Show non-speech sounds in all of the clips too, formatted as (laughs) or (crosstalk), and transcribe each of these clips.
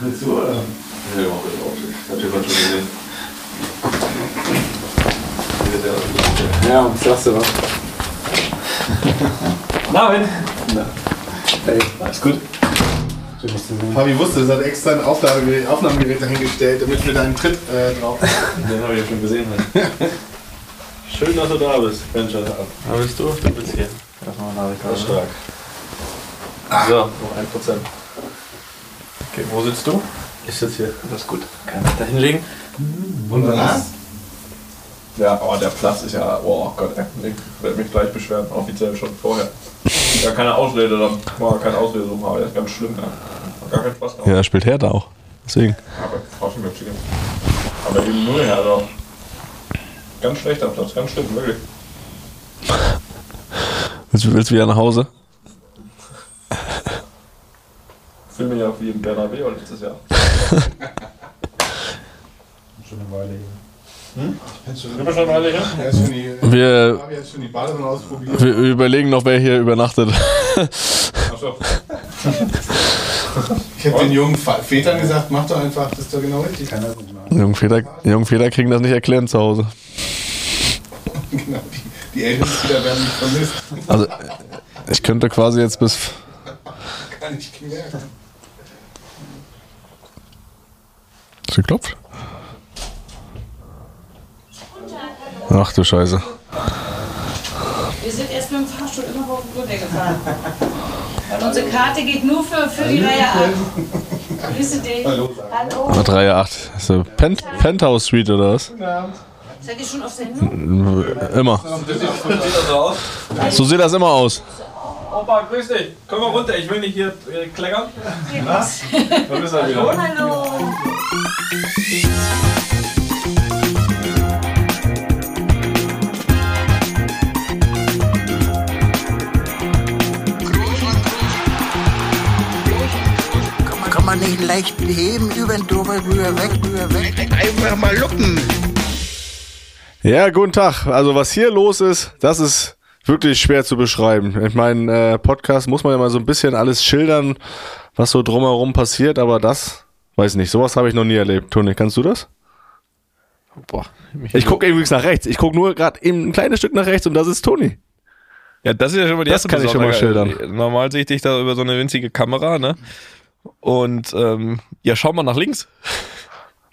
Willst du, oder? Ja, ich mach das auch. Ich hab gerade schon gesehen. Ja, was sagst du was? Marvin! Hey, Alles gut? Fabi wusste, es hat extra ein Aufladegerät, Aufnahmegerät dahingestellt, damit wir deinen Tritt äh, drauf Den habe ich ja schon gesehen. Schön, dass du da bist. Alter. Da bist du? Du bist hier. Erstmal Nachricht. Das ist stark. So, noch ein Prozent. Okay, wo sitzt du? Ich sitze hier. Das ist gut. Kann ich da hinlegen? Wunderbar. Ja, oh, der Platz ist ja, oh Gott, ey, ich werde mich gleich beschweren, offiziell schon vorher. Ja, keine Ausrede dann, mal keine Ausrede suchen, aber das ist ganz schlimm, ja. Hat Gar keinen Spaß gemacht. Ja, er spielt Hertha auch. Deswegen. Aber trotzdem mit Chicken. Aber eben nur her, doch. Ganz schlechter Platz, ganz schlimm, wirklich. Willst, du- willst du wieder nach Hause? Fühle mich auch wie im Bernabeu letztes Jahr. (laughs) Schon eine Weile hier. Hm? Ich bin schon, schon alle hier? er die, Wir, Fabi hat schon die Badewanne ausprobiert. wir überlegen noch, wer hier übernachtet. Achso. Ich habe den jungen Vätern gesagt, mach doch einfach, das ist doch genau richtig. Kann das nicht machen. Jungen Väter, Jungen Väter kriegen das nicht erklärt zu Hause. (laughs) Genau, die, die Elternspieler werden nicht vermisst. Also, ich könnte quasi jetzt bis. (laughs) Gar nicht gemerkt. Ist geklopft? Ach du Scheiße. Wir sind erst mit dem Fahrstuhl immer hoch und runter gefahren. Weil unsere Karte geht nur für, für die Reihe 8. Grüße dich. Hallo. Hallo. Reihe 8. Ist so Pent Penthouse Suite oder was? Seid ihr schon auf Sendung? Immer. Das so sieht das immer aus. Opa, grüß dich. Komm mal runter, ich will nicht hier äh, kleckern. Da bist du wieder. Hallo. Kann man nicht leicht heben, über den drüber, rüber, weg, rüber, weg. Einfach mal lucken. Ja, guten Tag. Also was hier los ist, das ist wirklich schwer zu beschreiben. Ich meine, äh, Podcast muss man ja mal so ein bisschen alles schildern, was so drumherum passiert, aber das, weiß nicht, sowas habe ich noch nie erlebt. Toni, kannst du das? Boah. Ich gucke übrigens nach rechts. Ich gucke nur gerade eben ein kleines Stück nach rechts und das ist Toni. Ja, das ist ja schon mal die Das erste kann ich schon mal schildern. Normal sehe ich dich da über so eine winzige Kamera, ne? Und ähm, ja, schau mal nach links.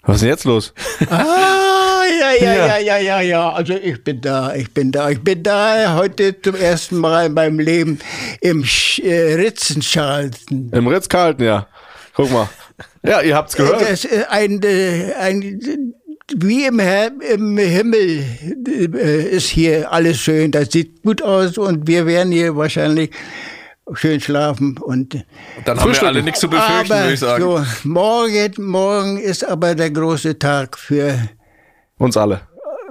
Was ist denn jetzt los? Ah, ja, ja, ja, ja, ja, ja. Also ich bin da, ich bin da, ich bin da heute zum ersten Mal in meinem Leben im Sch äh, Ritzenschalten. Im Ritz-Carlton, ja. Guck mal. Ja, ihr habt's gehört. Das ist ein, äh, ein wie im, im Himmel äh, ist hier alles schön. Das sieht gut aus und wir werden hier wahrscheinlich schön schlafen und Dann haben wir alle nichts zu befürchten, aber würde ich sagen. so morgen morgen ist aber der große Tag für Uns alle.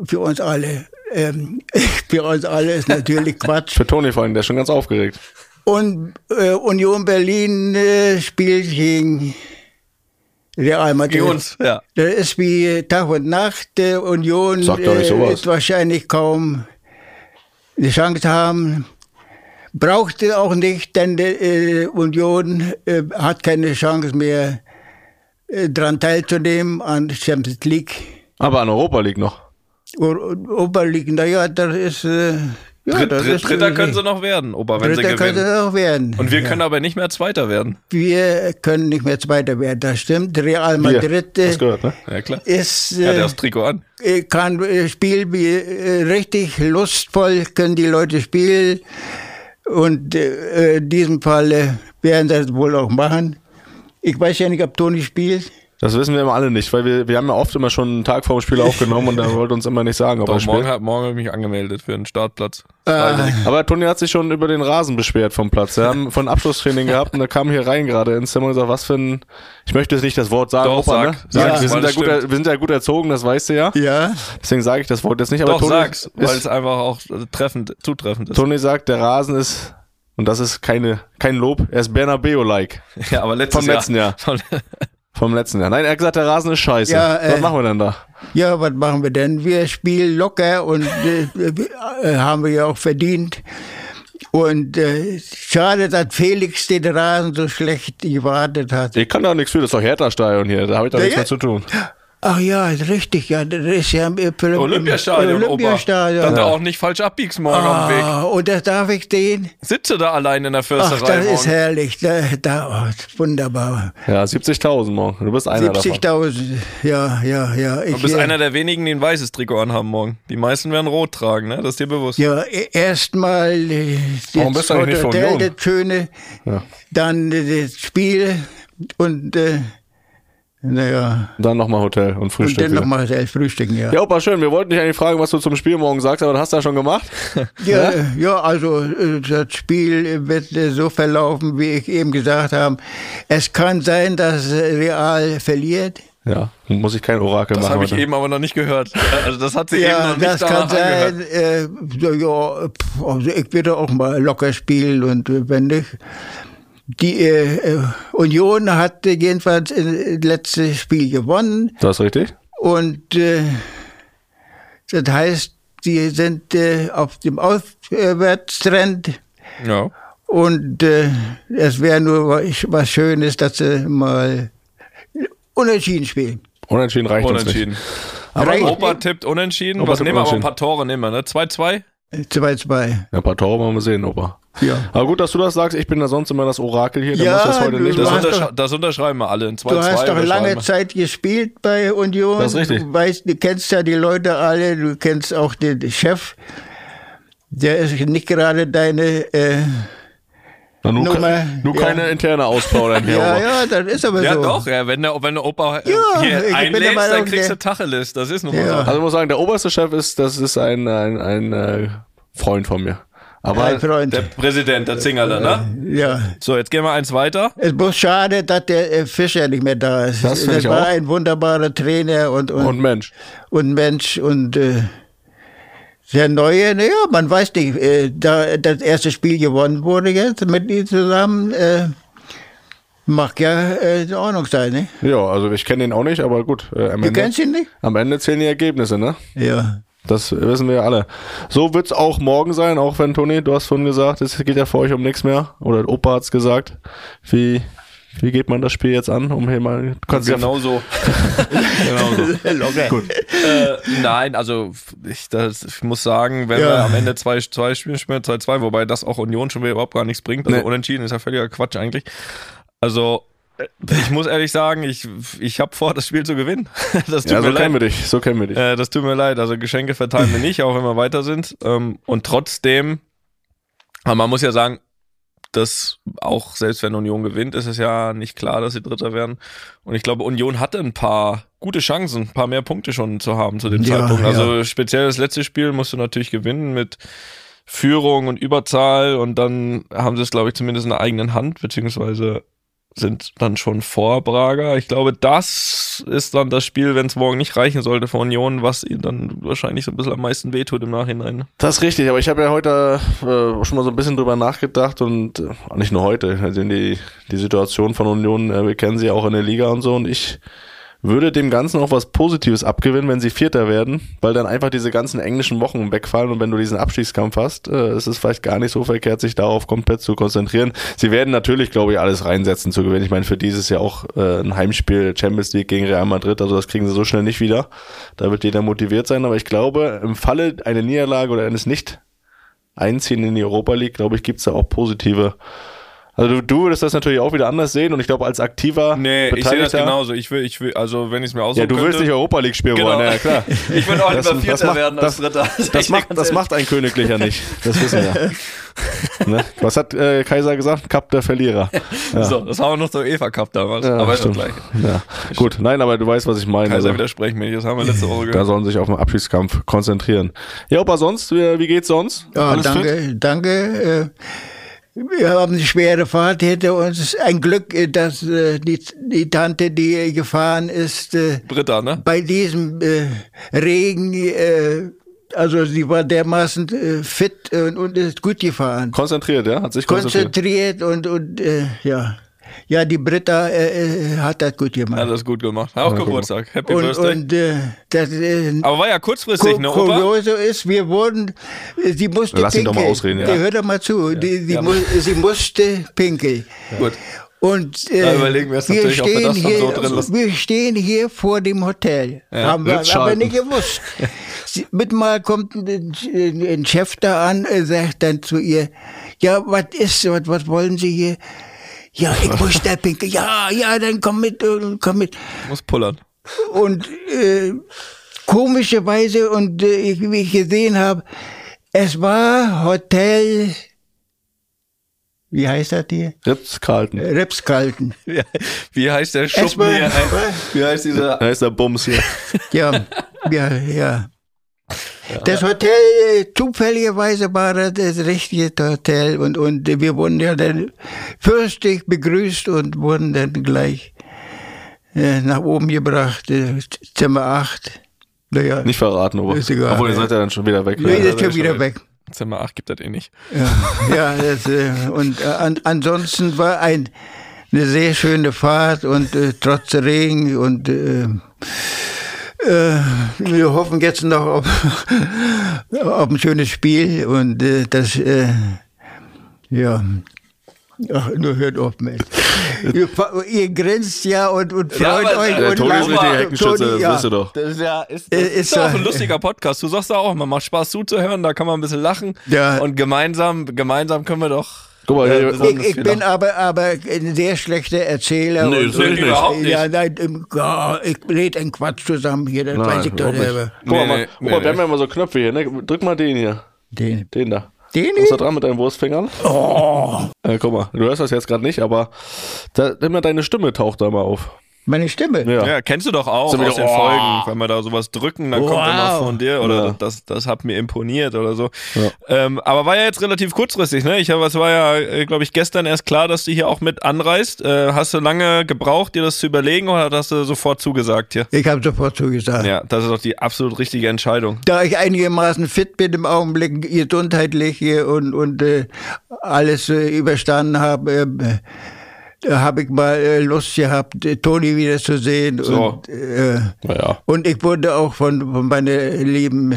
für uns alle. Ähm, (laughs) für uns alle ist natürlich (laughs) Quatsch. Für Toni vor allem, der ist schon ganz aufgeregt. Und äh, Union Berlin äh, spielt gegen Real Madrid. Gegen uns, ja. Das ist wie Tag und Nacht. Äh, Union Sag doch nicht äh, sowas. wird wahrscheinlich kaum eine Chance haben. Brauchte auch nicht, denn äh, Union hat keine Chance mehr, daran teilzunehmen an Champions League. Aber an Europa League noch. Oberliegen, naja, das ist. Ja, Dritt, das Dritt, ist, Dritter können sie noch werden, Opa, wenn Dritter sie gewinnen. auch werden. Und wir ja. können aber nicht mehr Zweiter werden. Wir können nicht mehr Zweiter werden, das stimmt. Real Madrid äh, gehört, ne? Ja, klar. ist, Er hat äh, ja das Trikot an. äh, kann äh, spielen wie äh, richtig lustvoll, können die Leute spielen. Und in diesem Fall werden sie das wohl auch machen. Ich weiß ja nicht, ob Toni spielt. Das wissen wir immer alle nicht, weil wir, wir haben ja oft immer schon einen Tag vor dem Spiel aufgenommen und er (laughs) wollte uns immer nicht sagen, ob er Doch, morgen, spielt. hat- morgen habe ich mich angemeldet für einen Startplatz. Äh, Aber Toni hat sich schon über den Rasen beschwert vom Platz. Wir haben von Abschlusstraining gehabt und er kam hier rein gerade ins Zimmer und sagt, was für ein, ich möchte jetzt nicht das Wort sagen, Doch, Opa, sag. ne? Sag, wir, weil sind ja gut, wir sind ja gut erzogen, das weißt du ja. ja, Deswegen sage ich das Wort jetzt nicht, aber Doch, Toni, sag's, weil es einfach auch äh, treffend, zutreffend ist. Toni sagt, der Rasen ist, und das ist keine, kein Lob, er ist Bernabeo-like. (laughs) Ja, aber letztes Vom letzten Jahr. (laughs) Vom letzten Jahr. Nein, er hat gesagt, der Rasen ist scheiße. Ja, was äh, machen wir denn da? ja, was machen wir denn? Wir spielen locker und äh, äh, haben wir ja auch verdient. Und äh, schade, dass Felix den Rasen so schlecht gewartet hat. Ich kann da nichts für, das ist doch Hertha-Stadion hier, da habe ich da Ja, nichts mehr zu tun. (laughs) Ach ja, ist richtig, ja, das ist ja im Olympiastadion, Olympiastadion. Dass du auch nicht falsch abbiegst morgen am Weg. Ah, und das darf ich den? Sitze da allein in der Ach, Försterei das ist morgen. herrlich. Da, da, oh, das ist wunderbar. Ja, 70.000 morgen. Du bist einer davon. 70.000, ja, ja, ja. Ich, Du bist äh, einer der wenigen, die ein weißes Trikot anhaben morgen. Die meisten werden rot tragen, ne? Das ist dir bewusst. Ja, erstmal äh, Warum das bist du eigentlich nicht von Hotel, Union? das Schöne, Ja. dann äh, das Spiel und äh, naja, Dann nochmal Hotel und und Frühstück. dann wieder. nochmal selbst frühstücken, ja. Ja, Opa, schön. Wir wollten dich eigentlich fragen, was du zum Spiel morgen sagst, aber das hast du ja schon gemacht. (laughs) Ja, ja, also äh, das Spiel wird äh, so verlaufen, wie ich eben gesagt habe. Es kann sein, dass Real verliert. Ja, muss ich kein Orakel Das machen. habe ich heute. eben aber noch nicht gehört. Also das hat sie eben Ja, noch nicht das kann danach angehört. sein. Äh, so, ja, also ich würde auch mal locker spielen und äh, wenn nicht. Die äh, äh, Union hat jedenfalls äh, letztes Spiel gewonnen Das ist richtig? und äh, das heißt, sie sind äh, auf dem Aufwärtstrend Ja. und äh, es wäre nur was, Schönes, dass sie mal unentschieden spielen. Unentschieden reicht uns nicht. Unentschieden. Aber Opa tippt unentschieden. Opa Was tippt nehmen wir? Aber ein unentschieden. paar Tore nehmen wir, ne? 2-2? 2-2. Ja, ein paar Tore wollen wir sehen, Opa. Ja. Aber gut, dass du das sagst. Ich bin da sonst immer das Orakel hier. Da Ja, muss das heute du- nicht du Das, untersch das unterschreiben wir alle. In 2-2 Du hast doch lange. Zeit gespielt bei Union. Das ist richtig. Du weißt, du kennst ja die Leute alle, du kennst auch den Chef. Der ist nicht gerade deine. Äh, Na, nur, Nummer, nur ja. keine interne Ausplaudern hier, (laughs) ja, ja, das ist aber Ja, so. doch, ja, wenn der, wenn der Opa äh, Ja, hier ich bin der einlädst, Meinung, dann kriegst der- du Tacheles. Das ist nun mal Ja. so. Also ich muss sagen, der oberste Chef ist, das ist ein, ein, ein äh, Freund von mir. Aber. Der Präsident, der Zingerler, ne? Ja. So, jetzt gehen wir eins weiter. Es ist schade, dass der äh, Fischer nicht mehr da ist. Das finde ich war auch. ein wunderbarer Trainer und, und, und Mensch. und Mensch und äh, der neue, naja, man weiß nicht, äh, da das erste Spiel gewonnen wurde jetzt mit ihm zusammen, äh, mag ja äh, in Ordnung sein, ne? Ja, also ich kenne den auch nicht, aber gut. Äh, am, Du Ende, kennst ihn nicht? am Ende zählen die Ergebnisse, ne? Ja. Das wissen wir ja alle. So wird's auch morgen sein, auch wenn Toni, du hast vorhin gesagt, es geht ja für euch um nichts mehr. Oder Opa hat's gesagt. Wie, wie geht man das Spiel jetzt an? Um hier mal, kannst Genau so. (laughs) genau so. Gut. äh, nein, also ich, das, ich muss sagen, wenn Ja. wir am Ende zwei, zwei Spiele spielen, 2-2, wobei das auch Union schon wieder überhaupt gar nichts bringt. Also Nee. unentschieden ist ja völliger Quatsch eigentlich. Also äh, ich muss ehrlich sagen, ich, ich habe vor, das Spiel zu gewinnen. (laughs) Das tut ja, mir so leid. kennen wir dich, so kennen wir dich. Äh, das tut mir leid. Also Geschenke verteilen wir nicht, auch wenn wir weiter sind. Ähm, und trotzdem, aber man muss ja sagen, dass auch selbst wenn Union gewinnt, ist es ja nicht klar, dass sie Dritter werden. Und ich glaube, Union hatte ein paar gute Chancen, ein paar mehr Punkte schon zu haben zu dem Ja, Zeitpunkt. ja. Also speziell das letzte Spiel musst du natürlich gewinnen mit Führung und Überzahl und dann haben sie es, glaube ich, zumindest in der eigenen Hand, beziehungsweise sind dann schon vor Braga. Ich glaube, das ist dann das Spiel, wenn es morgen nicht reichen sollte für Union, was ihnen dann wahrscheinlich so ein bisschen am meisten wehtut im Nachhinein. Das ist richtig, aber ich habe ja heute äh, schon mal so ein bisschen drüber nachgedacht und äh, nicht nur heute, also die, die Situation von Union, äh, wir kennen sie auch in der Liga und so und ich würde dem Ganzen auch was Positives abgewinnen, wenn sie Vierter werden, weil dann einfach diese ganzen englischen Wochen wegfallen und wenn du diesen Abstiegskampf hast, äh, ist es vielleicht gar nicht so verkehrt, sich darauf komplett zu konzentrieren. Sie werden natürlich, glaube ich, alles reinsetzen zu gewinnen. Ich meine, für dieses Jahr auch äh, ein Heimspiel Champions League gegen Real Madrid, also das kriegen sie so schnell nicht wieder. Da wird jeder motiviert sein, aber ich glaube, im Falle einer Niederlage oder eines nicht Einziehen in die Europa League, glaube ich, gibt's da auch positive. Also du, du würdest das natürlich auch wieder anders sehen und ich glaube, als aktiver Nee, ich sehe das Beteiligter- genauso. Ich will, ich will, also wenn ich es mir aussuchen Ja, du willst könnte, nicht Europa League spielen Genau. wollen, ja klar. (laughs) Ich will auch Das- lieber das Vierter macht- werden als das- Dritter. Das (laughs) macht, das macht ein Königlicher nicht. Das wissen wir. (laughs) ne? Was hat äh, Kaiser gesagt? Cup der Verlierer. Ja. So, das haben wir noch zur UEFA Cup damals. Ja, aber ist das stimmt. gleiche. Ja. Gut, nein, aber du weißt, was ich meine. Kaiser Also, widersprechen mir nicht, das haben wir letzte Woche da gehört. sollen sich auf den Abschiedskampf konzentrieren. Ja, aber sonst, wie, wie geht's sonst? Ja, Alles fit? danke, danke. Äh, Wir haben eine schwere Fahrt hinter uns. Ein Glück, äh, dass äh, die, die Tante, die gefahren ist, äh, Dritter, ne? bei diesem äh, Regen, äh, also sie war dermaßen äh, fit und, und ist gut gefahren. Konzentriert, ja? Hat sich konzentriert. Konzentriert und, und ja. Ja, die Britta äh, äh, hat das gut gemacht. Hat das gut gemacht. Auch Geburtstag. Happy und Birthday. und äh, das äh, Aber war ja kurzfristig, Ku- ne, Opa? Kuriose ist, wir wurden, äh, sie musste Lass ihn doch mal pinkeln. ausreden, ja. Ja, hör doch mal zu. Die, sie, mu sie musste pinkeln. Gut. Und äh, Da überlegen wir jetzt natürlich, ob wir das dann hier, so drin lassen. wir stehen hier vor dem Hotel. Ja, haben wir aber nicht gewusst. Mit mal kommt ein, ein Chef da an, äh, sagt dann zu ihr, ja, was ist, was, was wollen Sie hier? Ja, ich muss da pinkeln. Ja, ja, dann komm mit, äh, komm mit. Muss pullern. Und äh, komischerweise, und äh, ich, wie ich gesehen habe, es war Hotel, wie heißt das hier? Ritz-Carlton. Ritz-Carlton. Wie, wie heißt der Schuppen Erstmal- hier? Wie heißt dieser? Ist der Bums hier. Ja, ja, ja. Das Hotel, zufälligerweise war das das richtige Hotel und, und wir wurden ja dann fürstlich begrüßt und wurden dann gleich äh, nach oben gebracht, äh, Zimmer 8. Naja, Nicht verraten, aber. Ist egal. Obwohl, ihr seid ja dann schon wieder weg. nee, Ja. das ist schon wieder weg. Zimmer 8 gibt das eh nicht. Ja, ja das, äh, und an, ansonsten war ein, eine sehr schöne Fahrt und äh, trotz Regen und äh, wir hoffen jetzt noch auf, auf ein schönes Spiel und äh, das, äh, ja. Ach, nur hört auf, Mensch. ihr, ihr grinst ja und, und Ja, freut aber, euch. äh, Der und Toni ist lacht. richtig Heckenschütze, Toni, das ja. wisst ihr doch. Das ist ja ist, Äh, das ist ist ja auch so- ein lustiger Podcast. Du sagst da auch, man macht Spaß zuzuhören, da kann man ein bisschen lachen. Ja. Und gemeinsam, gemeinsam können wir doch. Guck mal, äh, Ich, ich bin aber, aber ein sehr schlechter Erzähler. Nee, und, das will ich nicht. Überhaupt nicht. Ja, nein, ja, ich rede einen Quatsch zusammen hier, das Nein, weiß ich doch selber. Guck mal, Nee, mal, nee, guck mal, nee. wir haben ja immer so Knöpfe hier, ne? Drück mal den hier. Den, Den da. den Was ist da dran mit deinen Wurstfingern? Oh, Äh, guck mal, du hörst das jetzt gerade nicht, aber da, immer deine Stimme taucht da mal auf. Meine Stimme. Ja. Ja, kennst du doch auch So aus den oh. Folgen, wenn wir da sowas drücken, dann kommt Wow. immer von dir oder Ja. das, das hat mir imponiert oder so. Ja. Ähm, aber war ja jetzt relativ kurzfristig, ne? Ich habe, es war ja, äh, glaube ich, gestern erst klar, dass du hier auch mit anreist. Äh, hast du lange gebraucht, dir das zu überlegen oder hast du sofort zugesagt hier? Ich habe sofort zugesagt. Ja, das ist doch die absolut richtige Entscheidung. Da ich einigermaßen fit bin im Augenblick, gesundheitlich hier und, und äh, alles äh, überstanden habe, äh, habe ich mal äh, Lust gehabt, äh, Toni wiederzusehen. So. Und, äh, Naja. Und ich wurde auch von, von meinen lieben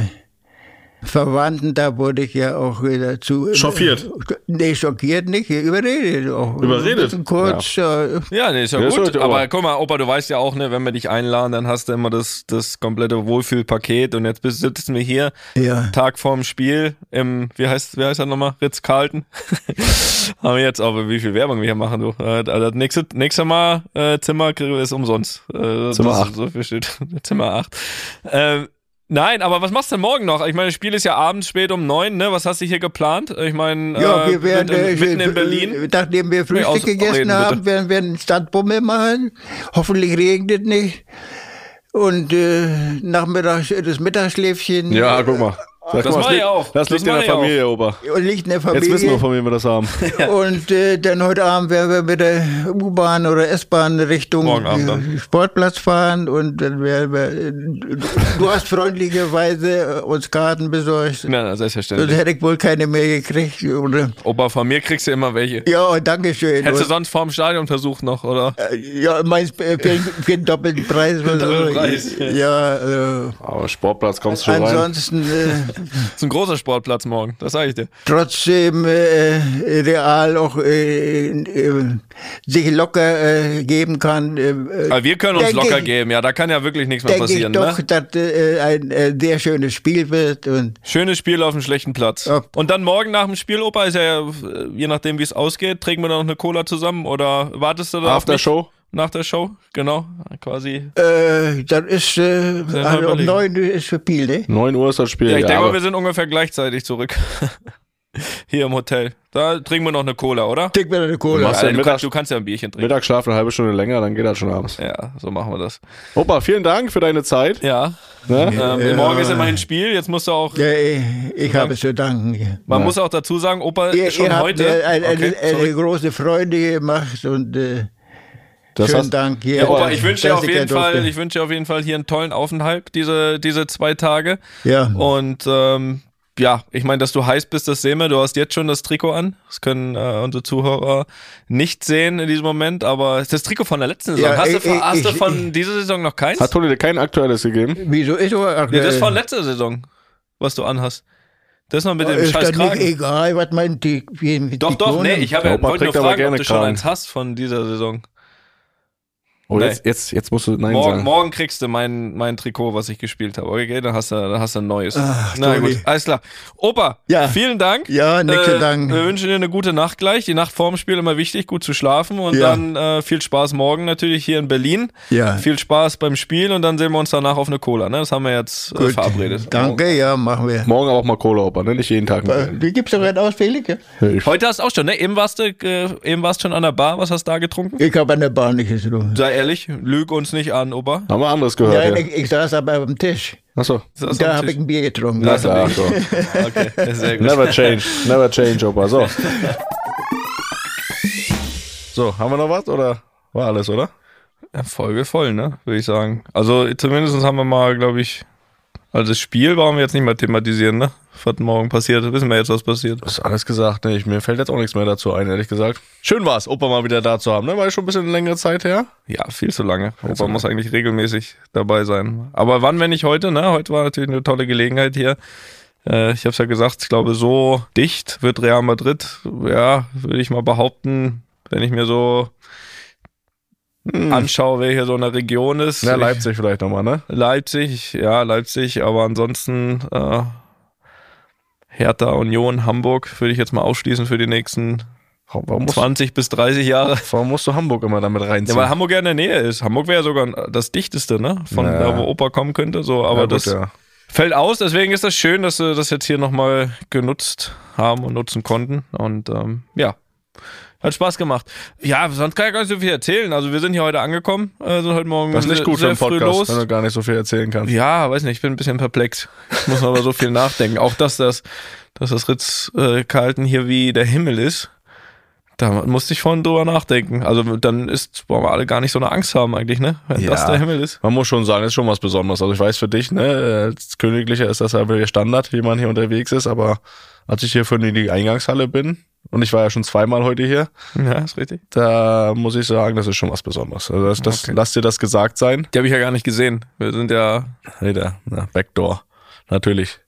Verwandten, da wurde ich ja auch äh, dazu. Chauffiert? Nee, schockiert nicht, überredet auch. Überredet? Kurz, ja. Ja, nee, ist ja, Ja, ist gut. heute aber aber- guck mal, Opa, du weißt ja auch, ne, wenn wir dich einladen, dann hast du immer das, das komplette Wohlfühlpaket und jetzt sitzen wir hier, Ja. Tag vorm Spiel im, wie heißt, wie heißt das nochmal? Ritz-Carlton. (laughs) Haben wir jetzt auch, wie viel Werbung wir hier machen, du. Äh, Das nächste, nächste Mal, äh, Zimmer ist umsonst. Äh, Zimmer das- acht. So viel steht. (laughs) Zimmer 8. Ähm, Nein, aber was machst du denn morgen noch? Ich meine, das Spiel ist ja abends spät um neun, ne? Was hast du hier geplant? Ich meine, Ja, äh, wir werden mitten, äh, mitten in äh, Berlin. Nachdem wir Frühstück aus- gegessen reden, haben, bitte. werden wir einen Stadtbummel machen. Hoffentlich regnet es nicht. Und äh, nachmittags das Mittagsschläfchen. Ja, guck mal. Sag, Das guck mal, mach das ich liegt- auch. Das Das liegt in der. Familie, Opa. Und liegt in der Familie. Jetzt wissen wir, von wem wir das haben. (laughs) Und äh, dann heute Abend werden wir mit der U-Bahn oder S-Bahn Richtung äh, Sportplatz fahren und dann werden wir. Äh, du hast freundlicherweise äh, uns Karten besorgt. Na, na, Sonst selbstverständlich. hätte ich wohl keine mehr gekriegt. Oder? Opa, von mir kriegst du immer welche. Ja, danke schön. Hättest du sonst vorm Stadion versucht noch, oder? ja, meinst äh, für, für den doppelten Preis. oder so. doppelten Preis. Ja, äh, Aber Sportplatz kommst du schon rein. ansonsten äh, ist ein großer Sportplatz morgen, das sage ich dir. trotzdem äh, Real auch äh, äh, sich locker äh, geben kann. Äh, Aber wir können uns locker ich- geben, ja, da kann ja wirklich nichts mehr denke ich passieren. doch, Ne? dass äh, ein äh, sehr schönes Spiel wird. Und Schönes Spiel auf einem schlechten Platz. Ja. Und dann morgen nach dem Spiel, Opa, ist ja, äh, je nachdem wie es ausgeht, trinken wir noch eine Cola zusammen oder wartest du da auf After mich? Show? Nach der Show, genau, quasi. äh, das ist äh, wir also um überlegen. neun Uhr ist Spiel, ne? 9 Uhr ist das Spiel. Ja, ich denke aber mal, wir sind ungefähr gleichzeitig zurück. (laughs) Hier im Hotel. Da trinken wir noch eine Cola, oder? Trink mir eine Cola. machst Ja, ja du, kannst, du kannst ja ein Bierchen trinken. Mittagsschlaf eine halbe Stunde länger, dann geht das schon abends. Ja, so machen wir das. Opa, vielen Dank für deine Zeit. Ja. Ne? Ähm, Morgen ist immerhin Spiel. Jetzt musst du auch. Ja, ich, ich habe zu danken. Man muss auch dazu sagen, Opa, Ihr, schon ihr habt heute. eine, eine, Okay, eine große Freude gemacht und äh, Das schönen hast- Dank. Hier, Ja, Opa, ich wünsche dir auf ich jeden. Fall, ich wünsche auf jeden Fall hier einen tollen Aufenthalt, diese, diese zwei Tage. Ja. Und ähm, ja, ich meine, dass du heiß bist, das sehen wir. Du hast jetzt schon das Trikot an. Das können äh, unsere Zuhörer nicht sehen in diesem Moment, aber das Trikot von der letzten Saison. Ja, hast du, ich- von, hast du ich- von dieser Saison noch keins? Hat Toni dir kein aktuelles gegeben? Wieso ist so? nee, das ist von letzter Saison, was du anhast. Das ist noch mit dem ist scheiß das nicht Kragen. egal, was man die, wie, wie Doch, die doch, nee, ich habe Ja, wollte nur aber fragen, gerne ob du schon Kragen. eins hast von dieser Saison. Oh, Nee. jetzt, jetzt, jetzt musst du Nein Morgen, sagen. morgen kriegst du mein, mein Trikot, was ich gespielt habe. Okay, dann hast du, dann hast du ein neues. Ach, Na gut, alles klar. Opa, Ja. vielen Dank. Ja, zu Äh, danken. Wir wünschen dir eine gute Nacht gleich. Die Nacht vorm Spiel immer wichtig, gut zu schlafen und Ja. dann äh, viel Spaß morgen natürlich hier in Berlin. Ja. Viel Spaß beim Spiel und dann sehen wir uns danach auf eine Cola. Ne? Das haben wir jetzt äh, verabredet. Danke, ja, machen wir. Morgen auch mal Cola, Opa, ne? Nicht jeden Tag. Äh, Wie gibt's doch einen aus, Felix? Heute hast du auch schon, ne? Eben warst du, äh, eben warst du schon an der Bar. Was hast du da getrunken? Ich habe an der Bahn nicht so. Ehrlich, lüg uns nicht an, Opa. haben wir anderes gehört. Nein, Ja, ich, ich saß aber am Tisch. Achso. Da habe ich ein Bier getrunken. Ja, Ach so. (laughs) Okay, sehr gut. Never change. Never change, Opa. So. (laughs) So, haben wir noch was oder war alles, oder? Ja, Folge voll, ne? Würde ich sagen. Also zumindest haben wir mal, glaube ich, also das Spiel brauchen wir jetzt nicht mehr thematisieren, ne? Was morgen passiert, wissen wir jetzt, was passiert. Das ist alles gesagt, ne? Ich, mir fällt jetzt auch nichts mehr dazu ein, ehrlich gesagt. Schön war's, Opa mal wieder da zu haben, ne? War ja schon ein bisschen längere Zeit her. Ja, viel zu lange. Opa zu lange. muss eigentlich regelmäßig dabei sein. Aber wann, wenn nicht heute, ne? Heute war natürlich eine tolle Gelegenheit hier. Äh, ich habe es ja gesagt, ich glaube, so dicht wird Real Madrid, ja, würde ich mal behaupten, wenn ich mir so anschaue, wer hier so in der Region ist. Ja, Leipzig vielleicht nochmal, ne? Leipzig, ja, Leipzig, aber ansonsten äh, Hertha, Union, Hamburg würde ich jetzt mal ausschließen für die nächsten Warum musst, 20 bis 30 Jahre. warum musst du Hamburg immer damit Ja, reinziehen? weil Hamburg ja in der Nähe ist. Hamburg wäre ja sogar das dichteste, ne? Von Ja. da, wo Opa kommen könnte. So, aber Ja, gut, das ja. fällt aus. Deswegen ist das schön, dass sie das jetzt hier nochmal genutzt haben und nutzen konnten. Und ähm, ja, hat Spaß gemacht. Ja, sonst kann ich gar nicht so viel erzählen. Also wir sind hier heute angekommen, äh, sind heute Morgen Das ist nicht sehr, gut für sehr einen früh Podcast, los. wenn du gar nicht so viel erzählen kannst. Ja, weiß nicht, ich bin ein bisschen perplex. Ich muss aber so viel nachdenken. Auch dass das, dass das Ritz-Carlton hier wie der Himmel ist. Da musste ich vorhin drüber nachdenken. Also dann ist, wollen wir alle gar nicht so eine Angst haben eigentlich, ne? Wenn Ja. das der Himmel ist. Man muss schon sagen, das ist schon was Besonderes. Also ich weiß für dich, ne, als Königlicher ist das ja der Standard, wie man hier unterwegs ist, aber als ich hier von in die Eingangshalle bin, und ich war ja schon zweimal heute hier, Ja, ist richtig. da muss ich sagen, das ist schon was Besonderes. Also das, das, Okay. lass dir das gesagt sein. Die habe ich ja gar nicht gesehen. Wir sind ja, Hey, der, na, Backdoor. Natürlich.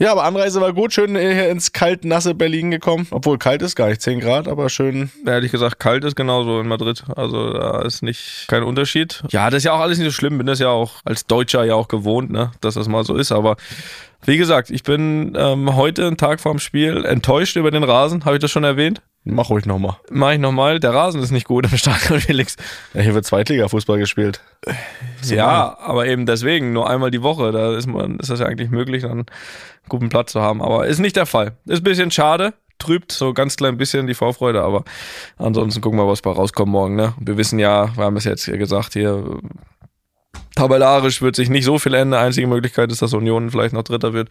Ja, aber Anreise war gut, schön hier ins kalt, nasse Berlin gekommen. Obwohl kalt ist gar nicht, 10 Grad, aber schön. ehrlich gesagt, kalt ist genauso in Madrid. Also da ist nicht kein Unterschied. Ja, das ist ja auch alles nicht so schlimm. Bin das ja auch als Deutscher ja auch gewohnt, ne, dass das mal so ist. Aber wie gesagt, ich bin ähm, heute, einen Tag vorm Spiel, enttäuscht über den Rasen. Habe ich das schon erwähnt? Mach ruhig nochmal. Mach ich nochmal. Der Rasen ist nicht gut im Stadion, (laughs) Felix. Ja, hier wird Zweitliga-Fußball gespielt. Ja, aber eben deswegen nur einmal die Woche. Da ist man, ist das ja eigentlich möglich, dann einen guten Platz zu haben. Aber ist nicht der Fall. Ist ein bisschen schade. Trübt so ganz klein bisschen die Vorfreude, aber ansonsten gucken wir, was bei rauskommt morgen. Ne? Wir wissen ja, wir haben es jetzt hier gesagt, hier tabellarisch wird sich nicht so viel ändern. Einzige Möglichkeit ist, dass Union vielleicht noch Dritter wird.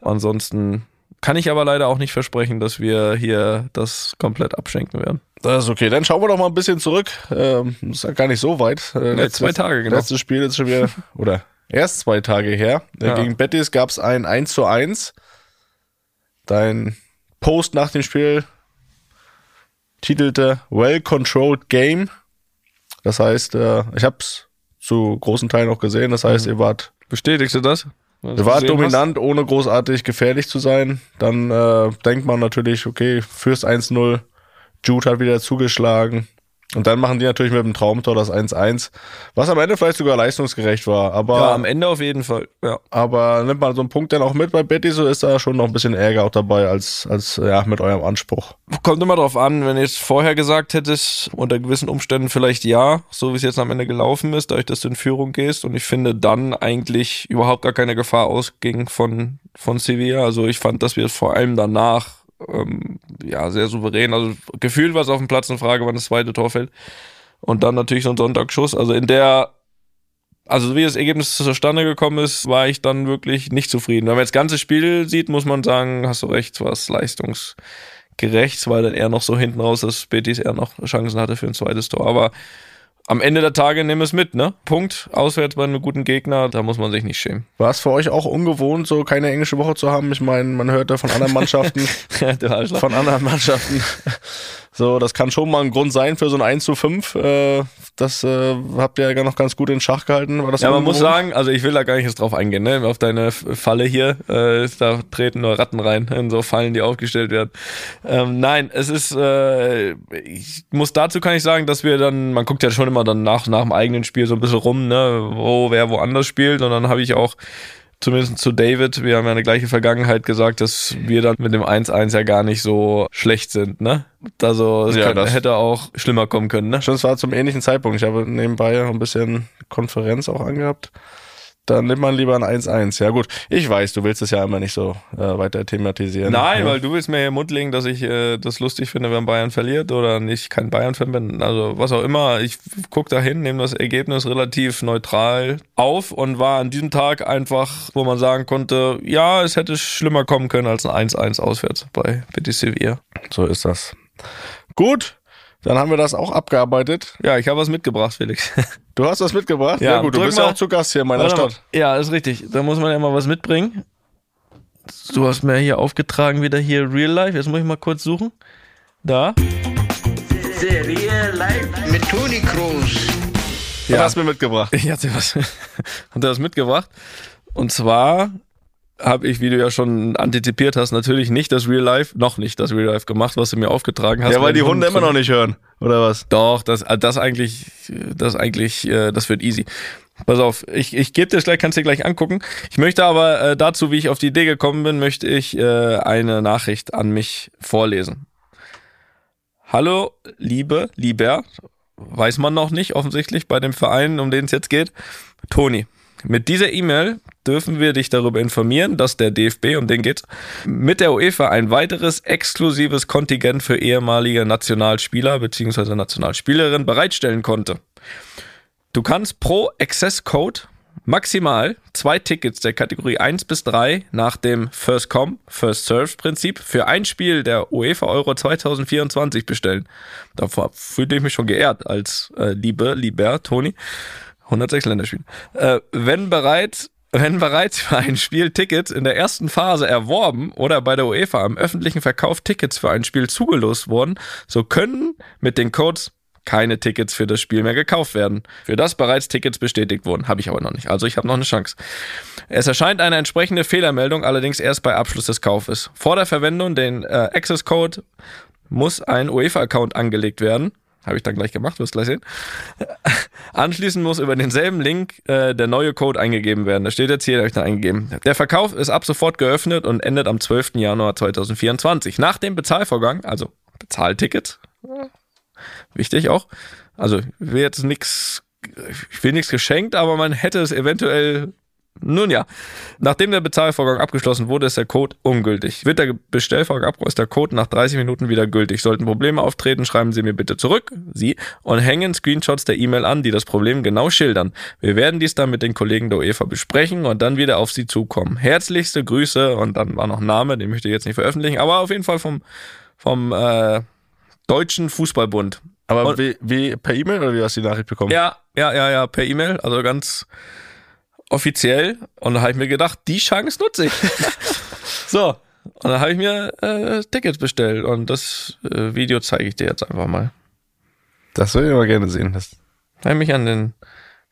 Ansonsten kann ich aber leider auch nicht versprechen, dass wir hier das komplett abschenken werden. Das ist okay. Dann schauen wir doch mal ein bisschen zurück. Ähm, ist ja gar nicht so weit. Äh, Ja, zwei Tage, genau. Letztes Spiel ist schon wieder, (laughs) oder erst zwei Tage her. Äh, Ja. Gegen Betis gab es ein 1 zu 1. Dein Post nach dem Spiel titelte Well Controlled Game. Das heißt, äh, ich habe es zu großen Teilen auch gesehen. Das heißt, ihr wart Bestätigst du das? Ihr du wart gesehen hast? dominant, ohne großartig gefährlich zu sein. Dann äh, denkt man natürlich, okay, fürs 1-0. Jude hat wieder zugeschlagen. Und dann machen die natürlich mit dem Traumtor das 1-1, was am Ende vielleicht sogar leistungsgerecht war. Aber, Ja, am Ende auf jeden Fall. Ja. aber nimmt man so einen Punkt dann auch mit bei Betty, so ist da schon noch ein bisschen Ärger auch dabei als, als ja, mit eurem Anspruch. Kommt immer drauf an, wenn du jetzt vorher gesagt hättest, unter gewissen Umständen vielleicht ja, so wie es jetzt am Ende gelaufen ist, dadurch, dass du in Führung gehst. Und ich finde dann eigentlich überhaupt gar keine Gefahr ausging von, von Sevilla. Also ich fand, dass wir vor allem danach ähm, ja sehr souverän, also gefühlt war es auf dem Platz eine Frage, wann das zweite Tor fällt. Und dann natürlich so ein Sonntagsschuss. Also in der also wie das Ergebnis zustande gekommen ist, war ich dann wirklich nicht zufrieden. Wenn man jetzt das ganze Spiel sieht, muss man sagen, hast du recht, war es leistungsgerecht, weil dann eher noch so hinten raus, dass Betis eher noch Chancen hatte für ein zweites Tor. Aber am Ende der Tage nehmen wir es mit, ne? Punkt. Auswärts bei einem guten Gegner, da muss man sich nicht schämen. War es für euch auch ungewohnt, so keine englische Woche zu haben? Ich meine, man hört da von anderen Mannschaften, (laughs) Arschloch. von anderen Mannschaften. So, das kann schon mal ein Grund sein für so ein 1 zu 5. Äh, das äh, habt ihr ja noch ganz gut in Schach gehalten. War das Ja, man muss sagen, also ich will da gar nicht jetzt drauf eingehen, ne? Auf deine Falle hier, äh, da treten nur Ratten rein, in (laughs) so Fallen, die aufgestellt werden. Ähm, nein, es ist, äh, ich muss dazu kann ich sagen, dass wir dann, man guckt ja schon immer dann nach, nach dem eigenen Spiel so ein bisschen rum, ne, wo wer woanders spielt. Und dann habe ich auch zumindest zu David, wir haben ja eine gleiche Vergangenheit gesagt, dass wir dann mit dem 1-1 ja gar nicht so schlecht sind, ne? Also es Ja, kann, hätte auch schlimmer kommen können, ne? Stimmt, es war zum ähnlichen Zeitpunkt. Ich habe nebenbei ein bisschen Konferenz auch angehabt. Dann nimmt man lieber ein 1-1. Ja gut, ich weiß, du willst es ja immer nicht so äh, weiter thematisieren. Nein, ja. weil du willst mir hier Mund legen, dass ich äh, das lustig finde, wenn Bayern verliert oder nicht kein Bayern-Fan bin. Also was auch immer. Ich guck da hin, nehme das Ergebnis relativ neutral auf und war an diesem Tag einfach, wo man sagen konnte, ja, es hätte schlimmer kommen können als ein 1-1 auswärts bei Betis Sevilla. So ist das. Gut, dann haben wir das auch abgearbeitet. Ja, ich habe was mitgebracht, Felix. Du hast was mitgebracht? Ja, gut, du bist ja mal. auch zu Gast hier in meiner Warte mal. Stadt. Ja, ist richtig. Da muss man ja mal was mitbringen. Du hast mir hier aufgetragen, wieder hier Real Life. Jetzt muss ich mal kurz suchen. Da. Mit Toni Kroos. Hast du mir mitgebracht? (laughs) Ich hatte was, hatte was mitgebracht. Und zwar habe ich, wie du ja schon antizipiert hast, natürlich nicht das Real Life, noch nicht das Real Life gemacht, was du mir aufgetragen hast. Ja, weil die Hunde immer noch nicht hören, oder was? Doch, das, äh, das eigentlich, das eigentlich, äh, das wird easy. Pass auf, ich, ich gebe dir das gleich, kannst dir gleich angucken. Ich möchte aber äh, dazu, wie ich auf die Idee gekommen bin, möchte ich äh, eine Nachricht an mich vorlesen. Hallo, liebe, lieber, weiß man noch nicht offensichtlich bei dem Verein, um den es jetzt geht. Toni, mit dieser E-Mail dürfen wir dich darüber informieren, dass der DFB, um den geht's, mit der UEFA ein weiteres exklusives Kontingent für ehemalige Nationalspieler bzw. Nationalspielerin bereitstellen konnte. Du kannst pro Access Code maximal zwei Tickets der Kategorie 1 bis 3 nach dem First Come, First Serve Prinzip für ein Spiel der UEFA Euro 2024 bestellen. Davor fühlte ich mich schon geehrt als äh, liebe, lieber Toni. 106 Länderspiele. Äh, wenn bereits wenn bereits für ein Spiel Tickets in der ersten Phase erworben oder bei der UEFA am öffentlichen Verkauf Tickets für ein Spiel zugelost wurden, so können mit den Codes keine Tickets für das Spiel mehr gekauft werden. Für das bereits Tickets bestätigt wurden. Habe ich aber noch nicht. Also ich habe noch eine Chance. Es erscheint eine entsprechende Fehlermeldung allerdings erst bei Abschluss des Kaufes. Vor der Verwendung den äh, Access Code muss ein UEFA-Account angelegt werden. Habe ich dann gleich gemacht, wirst gleich sehen. (laughs) Anschließend muss über denselben Link äh, der neue Code eingegeben werden. Das steht jetzt hier, habe ich da eingegeben. Der Verkauf ist ab sofort geöffnet und endet am 12. Januar 2024. Nach dem Bezahlvorgang, also Bezahlticket, wichtig auch. Also ich will jetzt nichts, ich will nichts geschenkt, aber man hätte es eventuell. Nun ja, nachdem der Bezahlvorgang abgeschlossen wurde, ist der Code ungültig. Wird der Bestellvorgang abgebrochen, ist der Code nach 30 Minuten wieder gültig. Sollten Probleme auftreten, schreiben Sie mir bitte zurück, Sie, und hängen Screenshots der E-Mail an, die das Problem genau schildern. Wir werden dies dann mit den Kollegen der UEFA besprechen und dann wieder auf Sie zukommen. Herzlichste Grüße und dann war noch ein Name, den möchte ich jetzt nicht veröffentlichen, aber auf jeden Fall vom, vom äh, Deutschen Fußballbund. Aber Und- wie, wie per E-Mail oder wie hast du die Nachricht bekommen? Ja, ja, ja, ja, per E-Mail, also ganz offiziell. Und da habe ich mir gedacht, die Chance nutze ich. (laughs) so, und dann habe ich mir äh, Tickets bestellt und das äh, Video zeige ich dir jetzt einfach mal. Das würde ich aber gerne sehen. Das, Da habe ich mich an den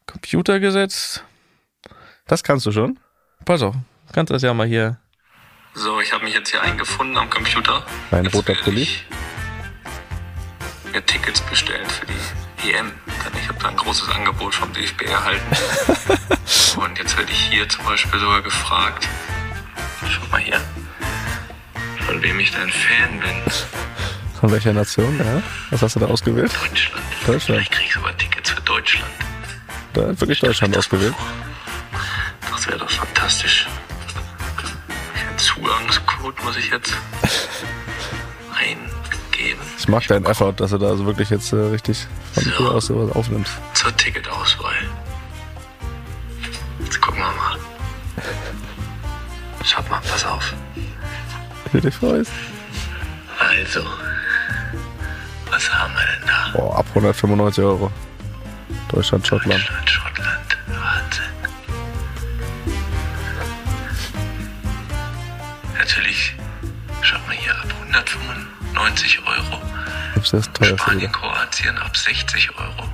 Computer gesetzt. das kannst du schon. Pass auf, kannst das ja mal hier. So, ich habe mich jetzt hier eingefunden am Computer. Ein Jetzt roter Pulli. Mir Tickets bestellen für die EM. Denn ich habe da ein großes Angebot vom DFB erhalten. (laughs) Und jetzt werde ich hier zum Beispiel sogar gefragt. Schau mal hier. Von wem ich denn Fan bin. Von welcher Nation, ja? Was hast du da ausgewählt? Deutschland. Deutschland. Vielleicht kriege ich sogar Tickets für Deutschland. Da hat wirklich Deutschland ausgewählt. Das wäre doch fantastisch. Zugangscode muss ich jetzt (laughs) eingeben. Ich mag deinen Effort, dass du da also wirklich jetzt äh, richtig von dir aus sowas aufnimmst. zur Ticketauswahl. Jetzt gucken wir mal. Schaut mal, pass auf. Wie du dich freust. Also, was haben wir denn da? Boah, ab 195 Euro. Deutschland, Schottland. Deutschland, Schottland. Wahnsinn. Natürlich schaut man hier ab 195 Euro. Das ist das teuerste Spanien. Kroatien ab 60 Euro.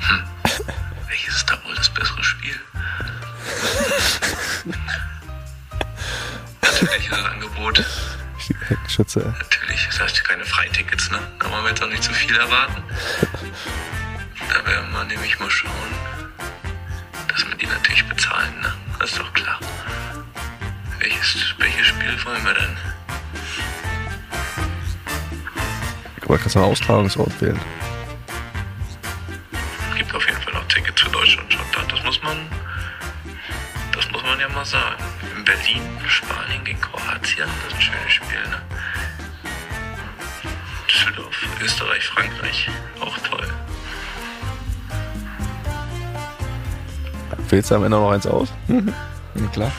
Hm. (laughs) Welches ist da wohl das bessere Spiel? (laughs) Natürlich ist das Angebot. Schütze. Natürlich, das heißt keine Freitickets, ne? Da wollen wir jetzt auch nicht zu viel erwarten. Da werden wir nämlich mal schauen, dass wir die natürlich bezahlen, ne? Das ist doch klar. Welches, welches Spiel wollen wir denn? Mal, kannst du einen Austragungsort wählen. gibt auf jeden Fall noch Tickets für Deutschland und Schottland. Das muss man, das muss man ja mal sagen. In Berlin, Spanien gegen Kroatien, das ist ein schönes Spiel, ne? Düsseldorf, Österreich, Frankreich, auch toll. Wählst du am Ende noch eins aus? Ja, klar.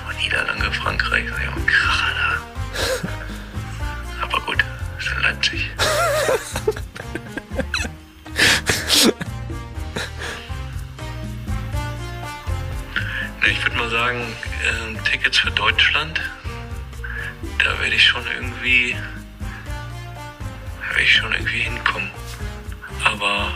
Tickets für Deutschland, da werde ich schon irgendwie, da werde ich schon irgendwie hinkommen. Aber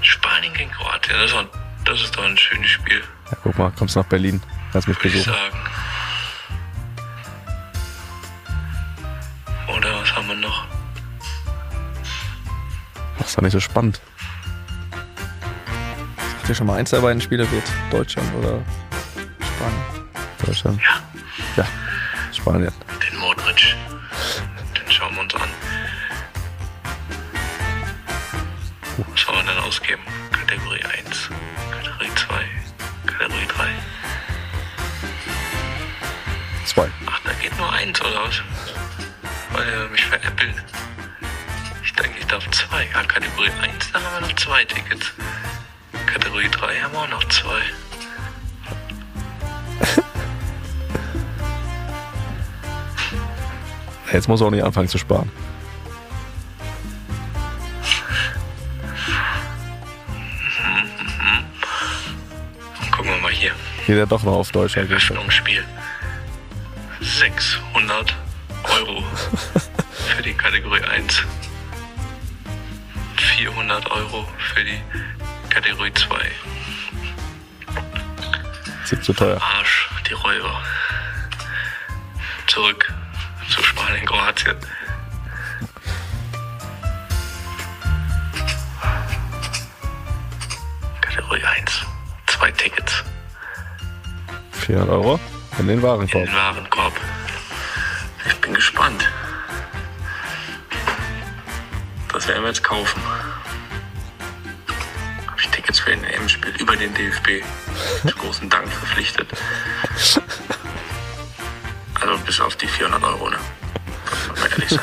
Spanien gegen Kroatien, das ist, doch- das ist doch ein schönes Spiel. Ja, guck mal, kommst nach Berlin. Kannst mich würde besuchen. sagen. Oder was haben wir noch? Das ist doch nicht so spannend. Habt ihr schon mal eins der beiden Spiele wird? Deutschland oder? Deutschland. Ja, Ja. Spanien. den Modric. Den schauen wir uns an. Was wollen wir denn ausgeben? Kategorie 1, Kategorie 2, Kategorie 3. Zwei. Ach, da geht nur eins, oder was? Weil er mich veräppeln. Ich denke, ich darf zwei. Ja, Kategorie 1, da haben wir noch zwei Tickets. Kategorie 3 haben wir auch noch zwei. Jetzt muss er auch nicht anfangen zu sparen. Gucken wir mal hier. Geht er doch noch auf Deutschland. Eröffnungsspiel. 600 Euro für die Kategorie 1. 400 Euro für die Kategorie 2. Sieht zu teuer. Arsch, die Räuber. Zurück Kroatien. Kategorie 1. Zwei Tickets 400 Euro in den in Warenkorb. den Warenkorb. Ich bin gespannt. Das werden wir jetzt kaufen. Habe ich Tickets für ein EM-Spiel über den DFB. Zu großen Dank verpflichtet. Also bis auf die 400 Euro, ne? Sein.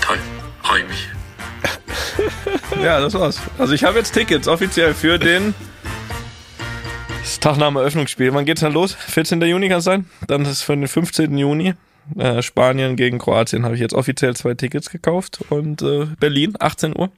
Toll, freue ich mich. Ja, das war's. Also ich habe jetzt Tickets offiziell für den das Tagname Eröffnungsspiel. Wann geht's denn los? 14. Juni kann es sein? Dann ist es für den 15. Juni. Äh, Spanien gegen Kroatien habe ich jetzt offiziell zwei Tickets gekauft und äh, Berlin 18 Uhr.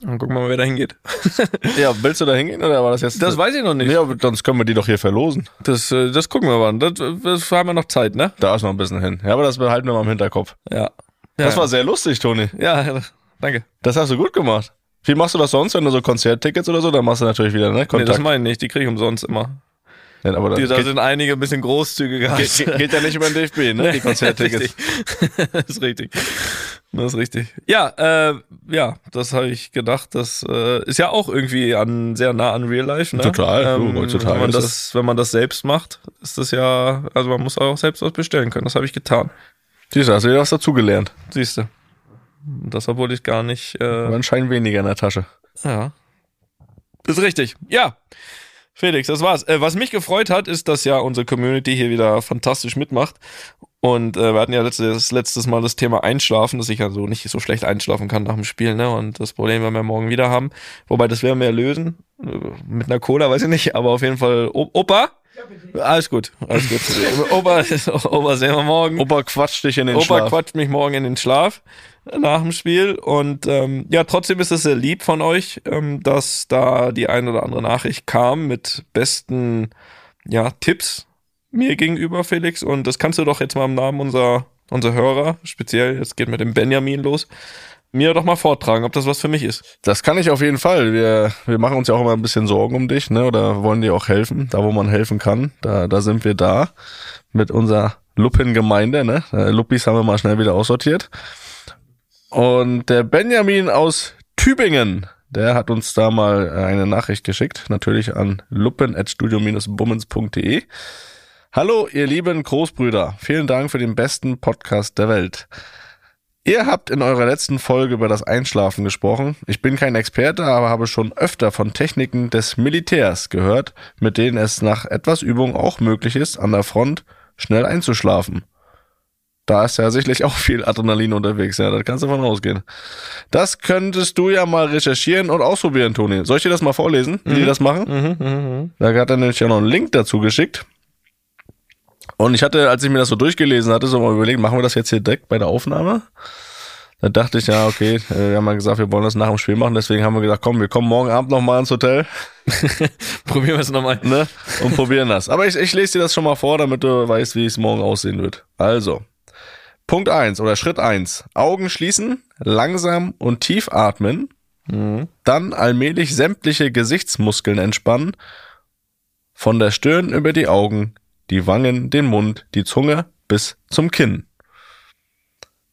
Dann gucken wir mal, wer da hingeht. (laughs) Ja, willst du da hingehen oder war das jetzt? Das weiß ich noch nicht. Ja, aber sonst können wir die doch hier verlosen. Das, äh, das gucken wir mal. Das, das haben wir noch Zeit, ne? Da ist noch ein bisschen hin. Ja, aber das behalten wir mal im Hinterkopf. Ja. Das ja. war sehr lustig, Toni. Ja, (laughs) danke. Das hast du gut gemacht. Wie machst du das sonst, wenn du so Konzerttickets oder so? Dann machst du natürlich wieder, ne? Nee, Kontakt. das meine ich nicht. Die kriege ich umsonst immer. Ja, aber da sind einige ein bisschen großzügiger. geht, geht, geht ja nicht über den DFB, ne? Die (laughs) Konzerttickets. (laughs) Das ist richtig. Das ist richtig. Ja, äh, ja, das habe ich gedacht. Das äh, ist ja auch irgendwie an, sehr nah an Real Life. Ne? Total, du, heutzutage Wenn man, das, wenn man das selbst macht, ist das ja, also man muss auch selbst was bestellen können. Das habe ich getan. Siehst du, hast du wieder was dazugelernt. Siehst du. Das, obwohl ich gar nicht. Äh, ein Schein weniger in der Tasche. ja. Ist richtig. Ja. Felix, das war's. Äh, was mich gefreut hat, ist, dass ja unsere Community hier wieder fantastisch mitmacht. Und äh, wir hatten ja letztes, letztes Mal das Thema Einschlafen, dass ich ja so nicht so schlecht einschlafen kann nach dem Spiel, ne? Und das Problem werden wir morgen wieder haben. Wobei, das werden wir ja lösen. Äh, Mit einer Cola, weiß ich nicht, aber auf jeden Fall, O- Opa, Alles gut, alles gut. Opa, Opa sehen wir morgen. Opa quatscht dich in den Opa Schlaf. quatscht mich morgen in den Schlaf nach dem Spiel. Und ähm, ja, trotzdem ist es sehr lieb von euch, ähm, dass da die ein oder andere Nachricht kam mit besten ja, Tipps mir gegenüber, Felix. Und das kannst du doch jetzt mal im Namen unserer, unserer Hörer, speziell, jetzt geht mit dem Benjamin los, mir doch mal vortragen, ob das was für mich ist. Das kann ich auf jeden Fall. Wir, wir machen uns ja auch immer ein bisschen Sorgen um dich, ne? Oder wollen dir auch helfen. Da, wo man helfen kann, da, da sind wir da. Mit unserer Luppen-Gemeinde, ne? Äh, Luppis haben wir mal schnell wieder aussortiert. Und der Benjamin aus Tübingen, der hat uns da mal eine Nachricht geschickt. Natürlich an luppen.studio-bummens.de. Hallo, ihr lieben Großbrüder. Vielen Dank für den besten Podcast der Welt. Ihr habt in eurer letzten Folge über das Einschlafen gesprochen. Ich bin kein Experte, aber habe schon öfter von Techniken des Militärs gehört, mit denen es nach etwas Übung auch möglich ist, an der Front schnell einzuschlafen. Da ist ja sicherlich auch viel Adrenalin unterwegs, ja, da kannst du von ausgehen. Das könntest du ja mal recherchieren und ausprobieren, Toni. Soll ich dir das mal vorlesen, wie die das machen? Da hat er nämlich ja noch einen Link dazu geschickt. Und ich hatte, als ich mir das so durchgelesen hatte, so mal überlegt, machen wir das jetzt hier direkt bei der Aufnahme? Da dachte ich, ja, okay, äh, wir haben ja gesagt, wir wollen das nach dem Spiel machen, deswegen haben wir gesagt, komm, wir kommen morgen Abend nochmal ins Hotel (laughs) Probieren wir es nochmal. ne, und probieren das. Aber ich, ich lese dir das schon mal vor, damit du weißt, wie es morgen aussehen wird. Also, Punkt eins oder Schritt eins: Augen schließen, langsam und tief atmen, dann allmählich sämtliche Gesichtsmuskeln entspannen, von der Stirn über die Augen, die Wangen, den Mund, die Zunge bis zum Kinn.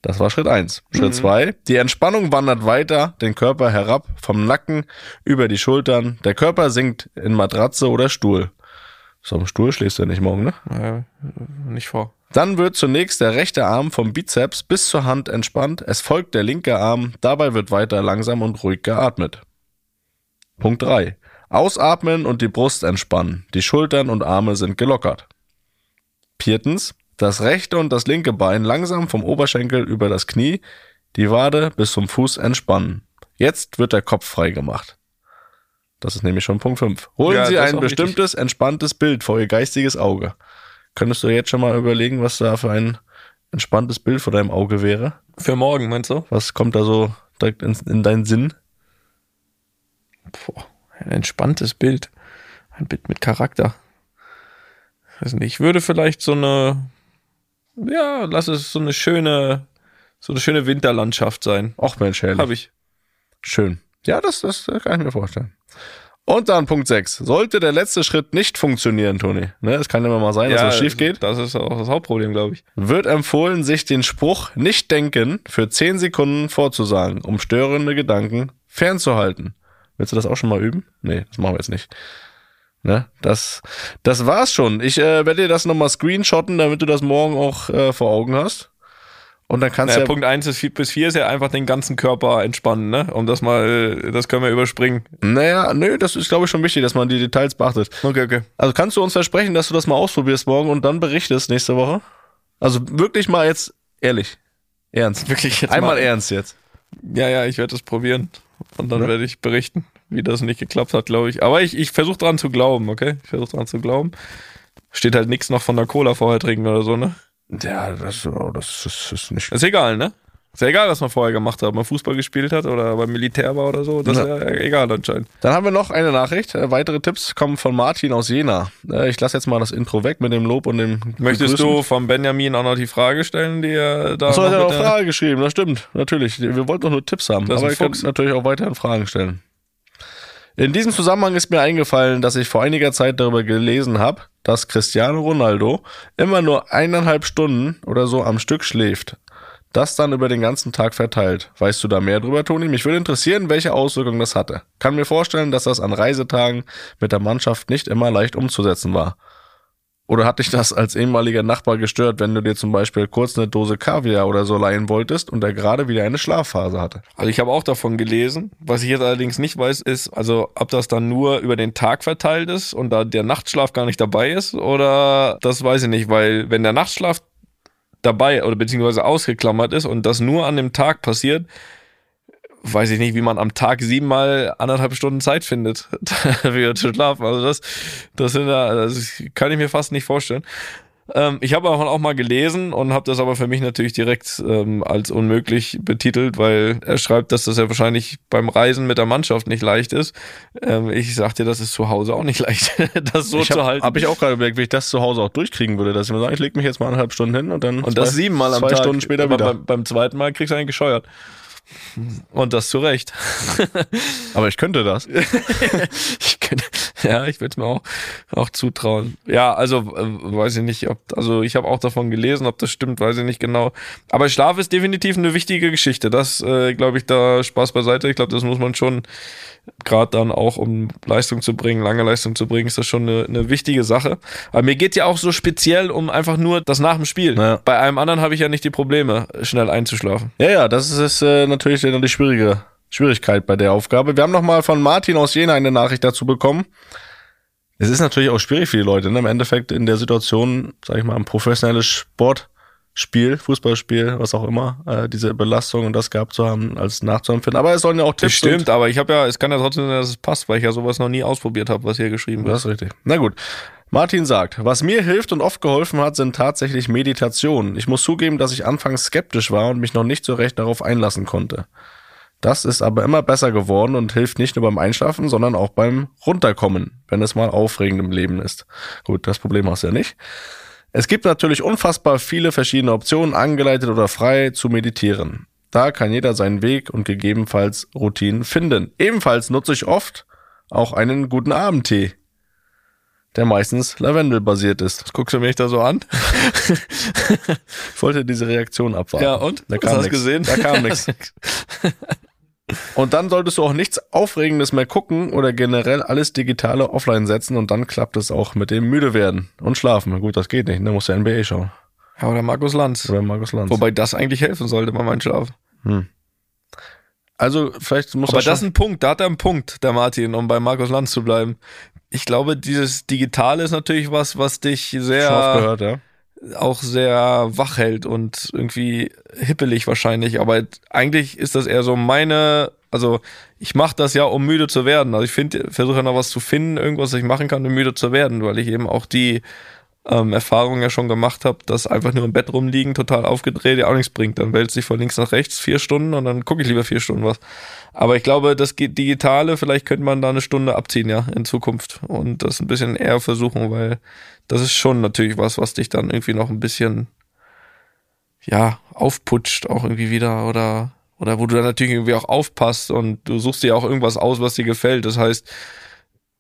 Das war Schritt eins. Schritt zwei: Die Entspannung wandert weiter, den Körper herab, vom Nacken über die Schultern. Der Körper sinkt in Matratze oder Stuhl. So am Stuhl schläfst du ja nicht morgen, ne? Äh, nicht vor. Dann wird zunächst der rechte Arm vom Bizeps bis zur Hand entspannt. Es folgt der linke Arm. Dabei wird weiter langsam und ruhig geatmet. Punkt 3. Ausatmen und die Brust entspannen. Die Schultern und Arme sind gelockert. Viertens. Das rechte und das linke Bein langsam vom Oberschenkel über das Knie, die Wade bis zum Fuß entspannen. Jetzt wird der Kopf frei gemacht. Das ist nämlich schon Punkt 5. Holen Ja, Sie ein bestimmtes, entspanntes Bild vor Ihr geistiges Auge. Könntest du jetzt schon mal überlegen, was da für ein entspanntes Bild vor deinem Auge wäre? Für morgen, meinst du? Was kommt da so direkt in, in deinen Sinn? Boah, ein entspanntes Bild. Ein Bild mit Charakter. Weiß nicht, ich würde vielleicht so eine, ja, lass es so eine schöne, so eine schöne Winterlandschaft sein. Och Mensch, herrlich. Hab ich. Schön. Ja, das, das kann ich mir vorstellen. Und dann Punkt 6. Sollte der letzte Schritt nicht funktionieren, Toni, ne, es kann immer mal sein, dass was schief geht, Das ist auch das Hauptproblem, glaube ich. wird empfohlen, sich den Spruch nicht denken für 10 Sekunden vorzusagen, um störende Gedanken fernzuhalten. Willst du das auch schon mal üben? Nee, das machen wir jetzt nicht. Ne, das, das war's schon. Ich äh, werde dir das nochmal screenshotten, damit du das morgen auch äh, vor Augen hast. Und dann kannst Ja, du ja, Punkt 1 bis 4 ist ja einfach den ganzen Körper entspannen, ne? Um das mal, das können wir überspringen. naja, nö, das ist glaube ich schon wichtig, dass man die Details beachtet. Okay, okay. Also kannst du uns versprechen, dass du das mal ausprobierst morgen und dann berichtest nächste Woche? Also wirklich mal jetzt ehrlich. Ernst. Wirklich jetzt Einmal mal. ernst jetzt. Ja, ja, ich werde es probieren. Und dann Ja. werde ich berichten, wie das nicht geklappt hat, glaube ich. Aber ich, ich versuche dran zu glauben, okay? Ich versuche dran zu glauben. Steht halt nichts noch von der Cola vorher trinken oder so, ne? Ja, das, oh, das ist, ist nicht. Ist egal, ne? Ist ja egal, was man vorher gemacht hat. Ob man Fußball gespielt hat oder beim Militär war oder so. Das ist Ja. egal anscheinend. Dann haben wir noch eine Nachricht. Äh, weitere Tipps kommen von Martin aus Jena. Äh, ich lasse jetzt mal das Intro weg mit dem Lob und dem. Möchtest Begrüßen. du vom Benjamin auch noch die Frage stellen, die er da Achso, hat er noch Frage geschrieben, das stimmt, natürlich. Wir wollten doch nur Tipps haben, Das aber ihr könnt natürlich auch weiterhin Fragen stellen. In diesem Zusammenhang ist mir eingefallen, dass ich vor einiger Zeit darüber gelesen habe, dass Cristiano Ronaldo immer nur eineinhalb Stunden oder so am Stück schläft. Das dann über den ganzen Tag verteilt. Weißt du da mehr drüber, Toni? Mich würde interessieren, welche Auswirkungen das hatte. Kann mir vorstellen, dass das an Reisetagen mit der Mannschaft nicht immer leicht umzusetzen war. Oder hat dich das als ehemaliger Nachbar gestört, wenn du dir zum Beispiel kurz eine Dose Kaviar oder so leihen wolltest und er gerade wieder eine Schlafphase hatte? Also ich habe auch davon gelesen. Was ich jetzt allerdings nicht weiß, ist, also ob das dann nur über den Tag verteilt ist und da der Nachtschlaf gar nicht dabei ist oder das weiß ich nicht, weil wenn der Nachtschlaf dabei oder beziehungsweise ausgeklammert ist und das nur an dem Tag passiert, weiß ich nicht, wie man am Tag siebenmal anderthalb Stunden Zeit findet, (laughs) für zu schlafen. Also das, das sind ja, das kann ich mir fast nicht vorstellen. Ähm, ich habe auch, auch mal gelesen und habe das aber für mich natürlich direkt ähm, als unmöglich betitelt, weil er schreibt, dass das ja wahrscheinlich beim Reisen mit der Mannschaft nicht leicht ist. Ähm, ich sagte, das ist zu Hause auch nicht (laughs) leicht, das so ich zu hab, halten. Habe ich auch gerade überlegt, wie ich das zu Hause auch durchkriegen würde, dass ich mir sage, ich lege mich jetzt mal eineinhalb Stunden hin und dann und das zwei, siebenmal am zwei Tag. Stunden später aber wieder. Beim, beim zweiten Mal kriegst du einen gescheuert. Und das zu Recht. (laughs) Aber ich könnte das. (laughs) ich könnte, ja, ich würde es mir auch, auch zutrauen. Ja, also äh, weiß ich nicht, ob, also ich habe auch davon gelesen, ob das stimmt, weiß ich nicht genau. Aber Schlaf ist definitiv eine wichtige Geschichte. Das, äh, glaube ich, da Spaß beiseite. Ich glaube, das muss man schon gerade dann auch, um Leistung zu bringen, lange Leistung zu bringen, ist das schon eine, eine wichtige Sache. Aber mir geht ja auch so speziell um einfach nur das nach dem Spiel. Ja. Bei einem anderen habe ich ja nicht die Probleme, schnell einzuschlafen. Ja, ja, das ist äh, natürlich die schwierige Schwierigkeit bei der Aufgabe. Wir haben noch mal von Martin aus Jena eine Nachricht dazu bekommen. Es ist natürlich auch schwierig für die Leute, ne? im Endeffekt in der Situation, sag ich mal, ein professionelles Sportspiel, Fußballspiel, was auch immer, äh, diese Belastung und das gehabt zu haben, als nachzuempfinden. Aber es sollen ja auch Das Tipps stimmt, aber ich habe ja, es kann ja trotzdem sein, dass es passt, weil ich ja sowas noch nie ausprobiert habe, was hier geschrieben wird. Das ist richtig. Na gut. Martin sagt, was mir hilft und oft geholfen hat, sind tatsächlich Meditationen. Ich muss zugeben, dass ich anfangs skeptisch war und mich noch nicht so recht darauf einlassen konnte. Das ist aber immer besser geworden und hilft nicht nur beim Einschlafen, sondern auch beim Runterkommen, wenn es mal aufregend im Leben ist. Gut, das Problem hast du ja nicht. Es gibt natürlich unfassbar viele verschiedene Optionen, angeleitet oder frei zu meditieren. Da kann jeder seinen Weg und gegebenenfalls Routinen finden. Ebenfalls nutze ich oft auch einen guten Abendtee, der meistens lavendelbasiert ist. Was guckst du mich da so an? (laughs) Ich wollte diese Reaktion abwarten. Ja, und? Da Was kam hast du nix. gesehen? Da kam nichts. (laughs) Und dann solltest du auch nichts Aufregendes mehr gucken oder generell alles Digitale offline setzen und dann klappt es auch mit dem müde werden und schlafen. Gut, das geht nicht, ne? Musst du NBA schauen. Ja, oder Markus Lanz. Oder Markus Lanz. Wobei das eigentlich helfen sollte beim Einschlafen. also vielleicht muss Aber das das ist ein Punkt, da hat er einen Punkt, der Martin, um bei Markus Lanz zu bleiben. Ich glaube, dieses Digitale ist natürlich was, was dich sehr, gehört, ja. auch sehr wach hält und irgendwie hippelig wahrscheinlich. Aber eigentlich ist das eher so meine, also ich mache das ja, um müde zu werden. Also ich finde, versuche ja noch was zu finden, irgendwas, was ich machen kann, um müde zu werden, weil ich eben auch die ähm, Erfahrung ja schon gemacht habe, dass einfach nur im Bett rumliegen, total aufgedreht, ja auch nichts bringt. Dann wälzt sich von links nach rechts vier Stunden und dann gucke ich lieber vier Stunden was. Aber ich glaube, das Digitale, vielleicht könnte man da eine Stunde abziehen, ja, in Zukunft. Und das ein bisschen eher versuchen, weil das ist schon natürlich was, was dich dann irgendwie noch ein bisschen, ja, aufputscht auch irgendwie wieder oder, oder wo du dann natürlich irgendwie auch aufpasst und du suchst dir auch irgendwas aus, was dir gefällt. Das heißt,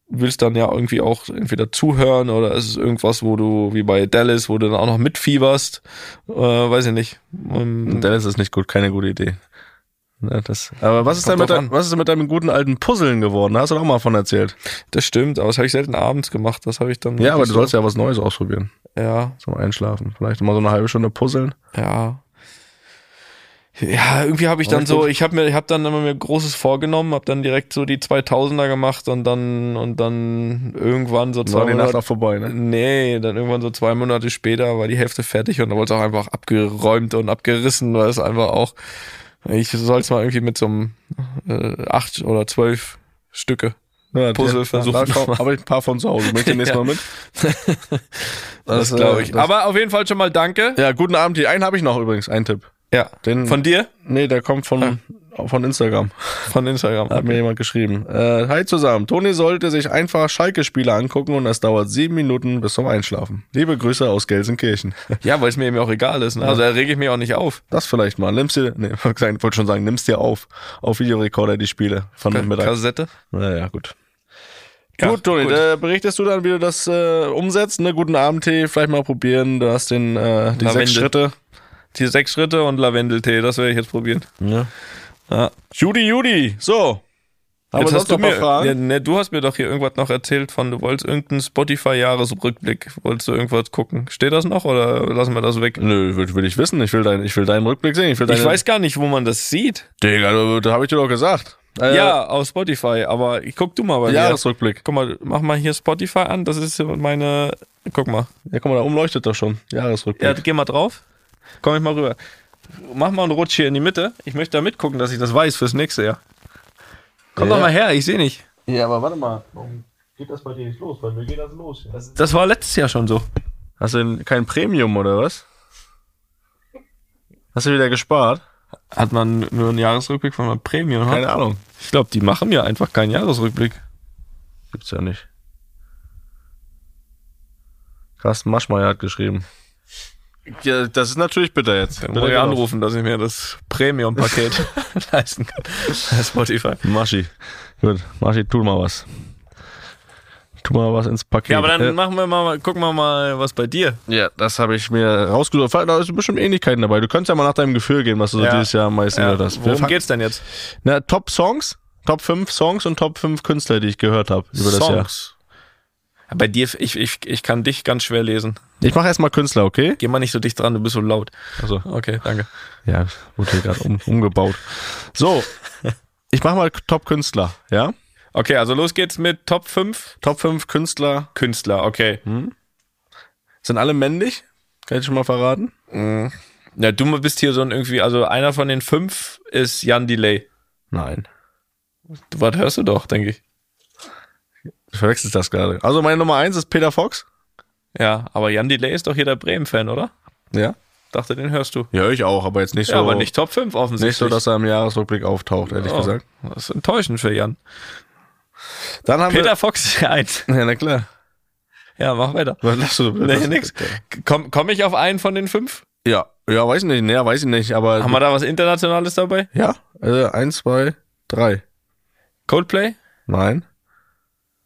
willst dann ja irgendwie auch entweder zuhören oder ist es irgendwas, wo du, wie bei Dallas, wo du dann auch noch mitfieberst, äh, weiß ich nicht. Ähm, Dallas ist nicht gut, keine gute Idee. Ja, das, aber was ist, denn mit, dein, was ist denn mit deinem guten alten Puzzeln geworden? Da hast du doch mal von erzählt. das stimmt, aber das habe ich selten abends gemacht. Das habe ich dann. Ja, aber du so- sollst ja was Neues ausprobieren. Ja, Zum Einschlafen. Vielleicht mal so eine halbe Stunde puzzeln. ja. Ja, irgendwie habe ich dann so, ich habe mir, ich habe dann immer mir Großes vorgenommen, habe dann direkt so die 2000er gemacht und dann und dann irgendwann so zwei War die Nacht Monate, auch vorbei, ne? Nee, dann irgendwann so zwei Monate später war die Hälfte fertig und dann wurde es auch einfach abgeräumt und abgerissen, weil es einfach auch, ich soll es mal irgendwie mit so einem äh, acht oder zwölf Stücke. Ja, Puzzle versuchen. Habe ich ein paar von zu Hause. Möchte (laughs) nächstes Ja. Mal mit? (laughs) Das, äh, glaube ich. das- Aber auf jeden Fall schon mal danke. Ja, guten Abend. Die einen habe ich noch übrigens, einen Tipp. Ja. Den, Von dir? nee, der kommt von, von Instagram. Von Instagram. Hat mir jemand geschrieben. Äh, hi zusammen. Toni sollte sich einfach Schalke-Spiele angucken und es dauert sieben Minuten bis zum Einschlafen. Liebe Grüße aus Gelsenkirchen. (laughs) Ja, weil es mir eben auch egal ist. Ne? Also da rege ich mich auch nicht auf. Das vielleicht mal. Nimmst dir, nee, (laughs) ich wollte schon sagen, nimmst dir auf. Auf Videorekorder die Spiele von dem Mittag. Kassette. Naja, gut. Ja, gut, Toni, gut. Da berichtest du dann, wie du das äh, umsetzt. Ne? Guten Abendtee, vielleicht mal probieren. Du hast den, äh, die Lavendel. sechs Schritte. Die sechs Schritte und Lavendeltee, das werde ich jetzt probieren. Ja. Ja. Judy, Judy, so. Haben Jetzt hast du mir, ja, ne, du hast mir doch hier irgendwas noch erzählt von, du wolltest irgendeinen Spotify-Jahresrückblick, wolltest du irgendwas gucken. Steht das noch oder lassen wir das weg? Nö, will, will ich wissen. Ich will, dein, ich will deinen Rückblick sehen. Ich, will deine, Ich weiß gar nicht, wo man das sieht. Digga, da, habe ich dir doch gesagt. Äh, Ja, auf Spotify, aber ich guck du mal bei mir. Jahresrückblick. Guck mal, mach mal hier Spotify an, das ist meine, guck mal. Ja, guck mal, da umleuchtet doch schon. Jahresrückblick. Ja, geh mal drauf. Komm ich mal rüber. mach mal einen Rutsch hier in die Mitte. Ich möchte da mitgucken, dass ich das weiß fürs nächste Jahr. Komm Ja. doch mal her, ich sehe nicht. Ja, aber warte mal. Warum geht das bei dir nicht los? Bei mir geht das los. Das war letztes Jahr schon so. Hast du denn kein Premium oder was? Hast du wieder gespart? Hat man nur einen Jahresrückblick von einem Premium? Keine Ahnung. Ich glaube, die machen mir einfach keinen Jahresrückblick. Gibt's ja nicht. Carsten Maschmeyer hat geschrieben. Ja, das ist natürlich bitter jetzt. Dann muss ich anrufen, dass ich mir das Premium-Paket (laughs) leisten kann. Spotify. Maschi. Gut, Maschi, tu mal was. Tu mal was ins Paket. Ja, aber dann Äh, machen wir mal, gucken wir mal, was bei dir. ja, das habe ich mir rausgesucht. Da sind bestimmt Ähnlichkeiten dabei. Du könntest ja mal nach deinem Gefühl gehen, was du so Ja. dieses Jahr am meisten Ja, gehört hast. Worum geht's denn jetzt? Na, Top Songs, Top 5 Songs und Top 5 Künstler, die ich gehört habe über das Jahr. Bei dir, ich, ich, ich kann dich ganz schwer lesen. Ich mache erstmal Künstler, okay? Geh mal nicht so dicht dran, du bist so laut. Also, Okay, danke. ja, wurde hier gerade um, umgebaut. So, ich mache mal Top Künstler, ja? Okay, also los geht's mit Top 5 Top 5 Künstler Künstler, okay. sind alle männlich, kann ich schon mal verraten. Ja, du bist hier so ein irgendwie, also einer von den fünf ist Jan Delay. Nein, was hörst du doch, denke ich. Du verwechselst das gerade. Also meine Nummer 1 ist Peter Fox. Ja, aber Jan Delay ist doch hier der Bremen-Fan, oder? Ja. Dachte, den hörst du. Ja, ich auch, aber jetzt nicht so, Ja, aber nicht Top 5 offensichtlich. nicht so, dass er im Jahresrückblick auftaucht, ehrlich Oh, gesagt. Das ist enttäuschend für Jan. Dann haben Peter Fox ist eins. wir, ja, na klar. Ja, mach weiter. Was lachst du? Nee, Was- nix. Komm, komm ich auf einen von den fünf? Ja, ja, weiß ich nicht, nee, weiß ich nicht, aber Haben wir da was Internationales dabei? ja, äh, eins, zwei, drei. Coldplay? Nein.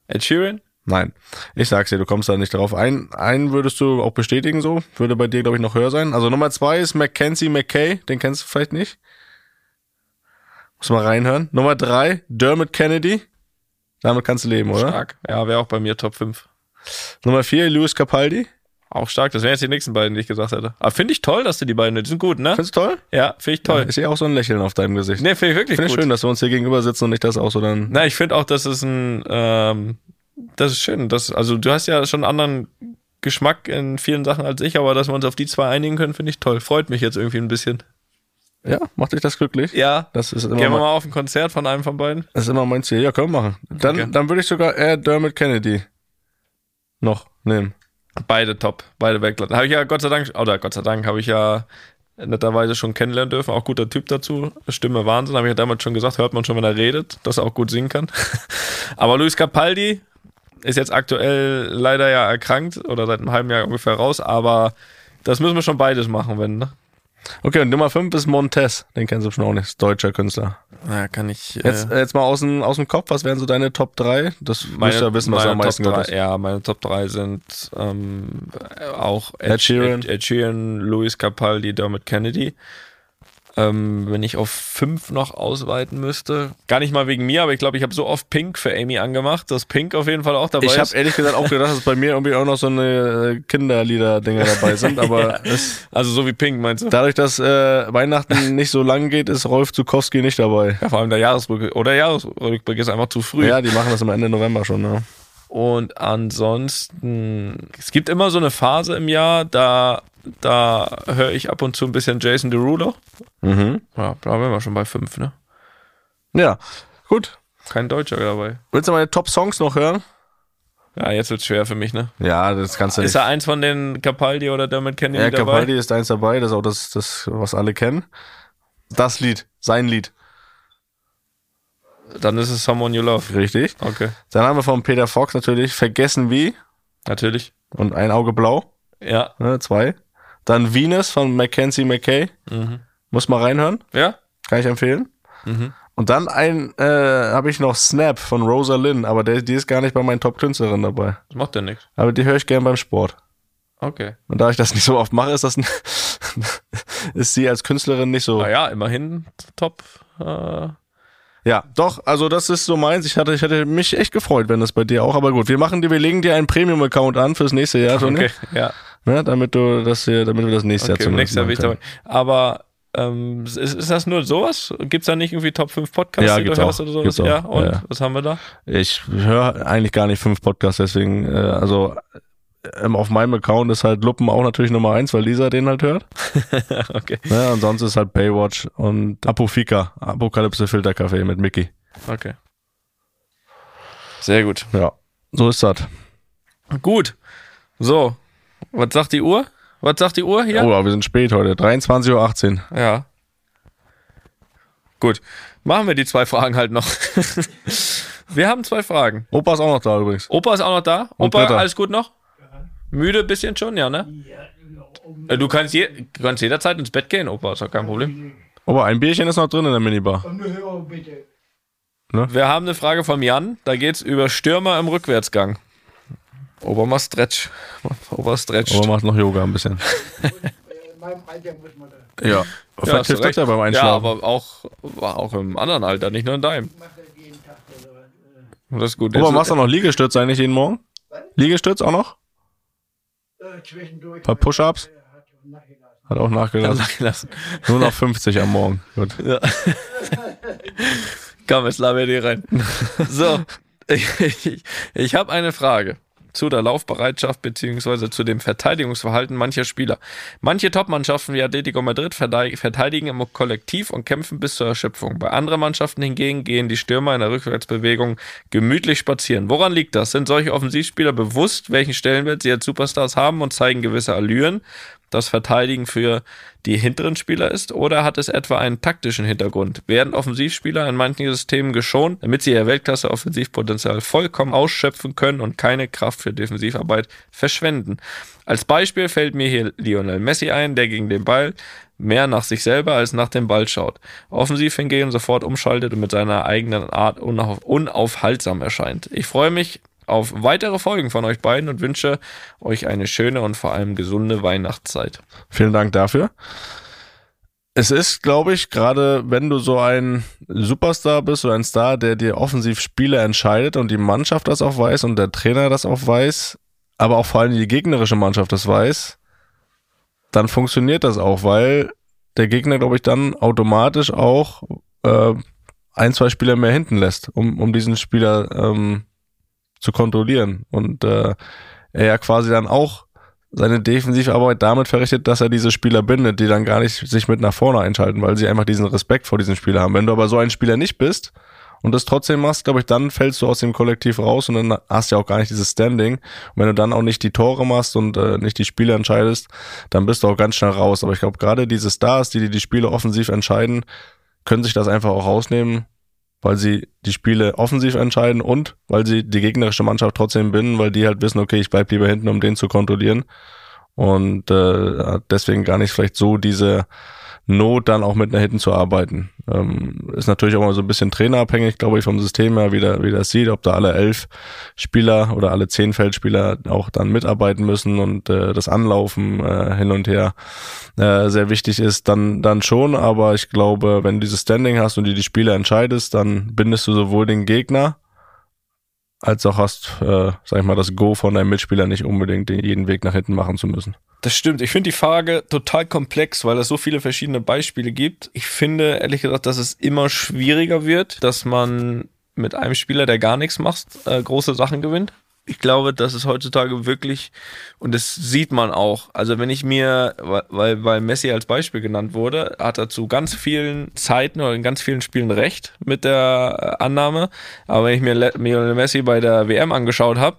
Ed Sheeran? Nein. Ich sag's dir, du kommst da nicht drauf. Ein, einen würdest du auch bestätigen so. Würde bei dir, glaube ich, noch höher sein. Also Nummer zwei ist Mackenzie McKay. Den kennst du vielleicht nicht. Muss mal reinhören. Nummer drei, Dermot Kennedy. Damit kannst du leben, oder? Stark. Ja, wäre auch bei mir Top 5. Nummer vier, Louis Capaldi. Auch stark. Das wären jetzt die nächsten beiden, die ich gesagt hätte. Aber finde ich toll, dass du die beiden, die sind gut, ne? Findest du toll? Ja, finde ich toll. Ich sehe auch so ein Lächeln auf deinem Gesicht. Nee, finde ich wirklich Finde ich gut. schön, dass wir uns hier gegenüber sitzen und nicht das auch so dann. Na, ich finde auch, das ist ein, ähm, das ist schön. Das, also du hast ja schon einen anderen Geschmack in vielen Sachen als ich, aber dass wir uns auf die zwei einigen können, finde ich toll. Freut mich jetzt irgendwie ein bisschen. Ja, macht dich das glücklich? Ja. Das ist immer, Gehen wir mal auf ein Konzert von einem von beiden. das ist immer mein Ziel. Ja, können wir machen. Dann, Okay. dann würde ich sogar eher Dermot Kennedy noch nehmen. Beide top, beide wegladen. Habe ich ja Gott sei Dank, oder Gott sei Dank, habe ich ja netterweise schon kennenlernen dürfen. Auch guter Typ dazu. Stimme Wahnsinn, habe ich ja damals schon gesagt, hört man schon, wenn er redet, dass er auch gut singen kann. (laughs) Aber Luis Capaldi ist jetzt aktuell leider ja erkrankt oder seit einem halben Jahr ungefähr raus, aber das müssen wir schon beides machen, wenn, ne? Okay, und Nummer 5 ist Montez. Den kennst du bestimmt auch nicht. Ist Deutscher Künstler. Ja, kann ich. Jetzt, äh, jetzt mal aus dem, aus dem Kopf, was wären so deine Top 3? Das musst du ja wissen, was du am meisten Top gehört drei, Ja, meine Top 3 sind ähm, auch Ed Sheeran. Ed, Ed Sheeran, Louis Capaldi, Dermot Kennedy. Ähm, wenn ich auf fünf noch ausweiten müsste, gar nicht mal wegen mir, aber ich glaube, ich habe so oft Pink für Amy angemacht, dass Pink auf jeden Fall auch dabei Ich ist. habe ehrlich gesagt auch gedacht, dass bei mir irgendwie auch noch so eine äh, Kinderlieder-Dinger dabei sind, (laughs) aber es, also so wie Pink, meinst du? dadurch, dass äh, Weihnachten nicht so lang geht, ist Rolf Zukowski nicht dabei. Ja, vor allem der Jahresrückblick. Oder Jahresrückblick ist einfach zu früh. Ja, die machen das am Ende November schon, ne? Und ansonsten, es gibt immer so eine Phase im Jahr, da, da höre ich ab und zu ein bisschen Jason Derulo. Mhm. Ja, da wären wir schon bei fünf, ne? Ja, gut. Kein Deutscher dabei. Willst du meine Top-Songs noch hören? Ja, jetzt wird's schwer für mich, ne? Ja, das kannst du Ist nicht. er eins von den Capaldi oder Dermot Kennedy Ja, dabei? Capaldi ist eins dabei, das ist auch das, das, was alle kennen. Das Lied, sein Lied, Dann ist es Someone You Love. richtig. Okay, Dann haben wir von Peter Fox natürlich Vergessen wie natürlich. und Ein Auge blau, Ja. ne, zwei. Dann Venus von Mackenzie McKay, Mhm. muss mal reinhören, Ja? kann ich empfehlen. Mhm. Und dann ein, äh, habe ich noch Snap von Rosa Lynn, aber der, die ist gar nicht bei meinen Top-Künstlerinnen dabei. Das macht ja nichts. Aber die höre ich gern beim Sport. Okay. Und da ich das nicht so oft mache, ist das (laughs) ist sie als Künstlerin nicht so. Naja, immerhin top. Äh, Ja, doch, also das ist so meins. Ich hatte, ich hätte mich echt gefreut, wenn das bei dir auch. Aber gut, wir machen dir, wir legen dir einen Premium-Account an fürs nächste Jahr, Toni. okay, ja. Ne, damit du das hier, damit wir das nächste Okay, Jahr im nächsten Jahr will ich dabei. Aber ähm, ist, ist das nur sowas? Gibt's da nicht irgendwie Top 5 Podcasts, Ja, die du gibt's hörst auch. oder sowas? Auch. Ja, und Ja, ja. was haben wir da? Ich höre eigentlich gar nicht fünf Podcasts, deswegen, äh, also ähm, auf meinem Account ist halt Luppen auch natürlich Nummer eins, weil Lisa den halt hört. (laughs) okay. Ne? Und sonst ist halt Baywatch und Apofika, Apokalypse Filterkaffee mit Mickey. Okay. Sehr gut. Ja, so ist das. Gut. So. Was sagt die Uhr? Was sagt die Uhr hier? Oh, aber wir sind spät heute. 23.18 Uhr. Ja. Gut. Machen wir die zwei Fragen halt noch. (laughs) wir haben zwei Fragen. Opa ist auch noch da übrigens. Opa ist auch noch da? Und Opa, Britta. alles gut noch? Müde bisschen schon, ja, ne? Äh, Du kannst, je, du kannst jederzeit ins Bett gehen, Opa, ist doch kein Problem. Opa, ein Bierchen ist noch drin in der Minibar. Wir haben eine Frage vom Jan, da geht's über Stürmer im Rückwärtsgang. Opa macht Stretch. Opa stretcht. Opa macht noch Yoga ein bisschen. In meinem Alter muss man da. Ja. Ja, Vielleicht du hilft das ja beim Ja, Einschlafen. aber auch, auch im anderen Alter, nicht nur in deinem. Ich mache das jeden Tag. Also, Und Das ist gut. Jetzt- machst du noch Liegestütz eigentlich jeden Morgen? Liegestütz auch noch? äh, zwischendurch. Paar Push-Ups? Hat nachgelassen. Hat auch nachgelassen. Nur noch 50 am Morgen. Gut. Komm, jetzt laber dir rein. So, (laughs) ich, ich, ich habe eine Frage zu der Laufbereitschaft beziehungsweise zu dem Verteidigungsverhalten mancher Spieler. Manche Topmannschaften wie Atletico Madrid verteidigen im Kollektiv und kämpfen bis zur Erschöpfung. Bei anderen Mannschaften hingegen gehen die Stürmer in der Rückwärtsbewegung gemütlich spazieren. Woran liegt das? Sind solche Offensivspieler bewusst, welchen Stellenwert sie als Superstars haben und zeigen gewisse Allüren? Das Verteidigen für die hinteren Spieler ist oder hat es etwa einen taktischen Hintergrund? Werden Offensivspieler in manchen Systemen geschont, damit sie ihr Weltklasse-Offensivpotenzial vollkommen ausschöpfen können und keine Kraft für Defensivarbeit verschwenden? Als Beispiel fällt mir hier Lionel Messi ein, der gegen den Ball mehr nach sich selber als nach dem Ball schaut. Offensiv hingegen sofort umschaltet und mit seiner eigenen Art unauf unaufhaltsam erscheint. Ich freue mich auf weitere Folgen von euch beiden und wünsche euch eine schöne und vor allem gesunde Weihnachtszeit. Vielen Dank dafür. Es ist, glaube ich, gerade wenn du so ein Superstar bist, so ein Star, der dir offensiv Spiele entscheidet und die Mannschaft das auch weiß und der Trainer das auch weiß, aber auch vor allem die gegnerische Mannschaft das weiß, dann funktioniert das auch, weil der Gegner, glaube ich, dann automatisch auch äh, ein, zwei Spieler mehr hinten lässt, um, um diesen Spieler ähm, zu kontrollieren. Und äh, er ja quasi dann auch seine Defensivarbeit damit verrichtet, dass er diese Spieler bindet, die dann gar nicht sich mit nach vorne einschalten, weil sie einfach diesen Respekt vor diesen Spieler haben. Wenn du aber so ein Spieler nicht bist und das trotzdem machst, glaube ich, dann fällst du aus dem Kollektiv raus und dann hast du ja auch gar nicht dieses Standing. Und wenn du dann auch nicht die Tore machst und äh, nicht die Spiele entscheidest, dann bist du auch ganz schnell raus. Aber ich glaube, gerade diese Stars, die die Spiele offensiv entscheiden, können sich das einfach auch rausnehmen, weil sie die Spiele offensiv entscheiden und weil sie die gegnerische Mannschaft trotzdem binden, weil die halt wissen, okay, ich bleib lieber hinten, um den zu kontrollieren. Und äh, deswegen gar nicht vielleicht so diese Not, dann auch mit nach hinten zu arbeiten. Ähm, ist natürlich auch mal so ein bisschen trainerabhängig, glaube ich, vom System her, wie der, wie das sieht, ob da alle elf Spieler oder alle zehn Feldspieler auch dann mitarbeiten müssen und äh, das Anlaufen äh, hin und her äh, sehr wichtig ist, dann, dann schon. Aber ich glaube, wenn du dieses Standing hast und die die Spiele entscheidest, dann bindest du sowohl den Gegner als auch hast, äh, sag ich mal, das Go von deinem Mitspieler nicht unbedingt den, jeden Weg nach hinten machen zu müssen. Das stimmt. Ich finde die Frage total komplex, weil es so viele verschiedene Beispiele gibt. Ich finde ehrlich gesagt, dass es immer schwieriger wird, dass man mit einem Spieler, der gar nichts macht, äh, große Sachen gewinnt. Ich glaube, dass es heutzutage wirklich, und das sieht man auch, also wenn ich mir, weil, weil Messi als Beispiel genannt wurde, hat er zu ganz vielen Zeiten oder in ganz vielen Spielen recht mit der äh, Annahme. Aber wenn ich mir Lionel Messi bei der WM angeschaut habe,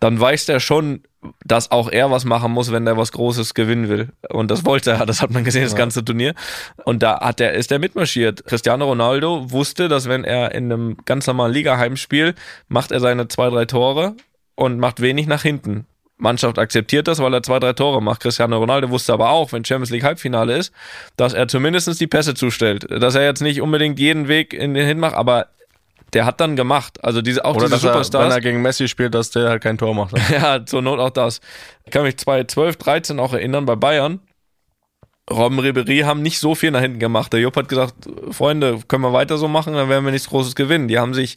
dann weiß der schon, dass auch er was machen muss, wenn der was Großes gewinnen will. Und das wollte er, das hat man gesehen, das ganze Turnier. Und da hat er, ist er mitmarschiert. Cristiano Ronaldo wusste, dass wenn er in einem ganz normalen Liga-Heimspiel macht er seine zwei, drei Tore und macht wenig nach hinten. Mannschaft akzeptiert das, weil er zwei, drei Tore macht. Cristiano Ronaldo wusste aber auch, wenn Champions League Halbfinale ist, dass er zumindest die Pässe zustellt. Dass er jetzt nicht unbedingt jeden Weg in den hin macht, aber der hat dann gemacht. Also diese, auch Oder diese dass er, wenn Superstars. er gegen Messi spielt, dass der halt kein Tor macht. (laughs) Ja, zur Not auch das. Ich kann mich 2012, 13 auch erinnern bei Bayern. Robben Ribery haben nicht so viel nach hinten gemacht. Der Jupp hat gesagt, Freunde, können wir weiter so machen, dann werden wir nichts Großes gewinnen. Die haben sich,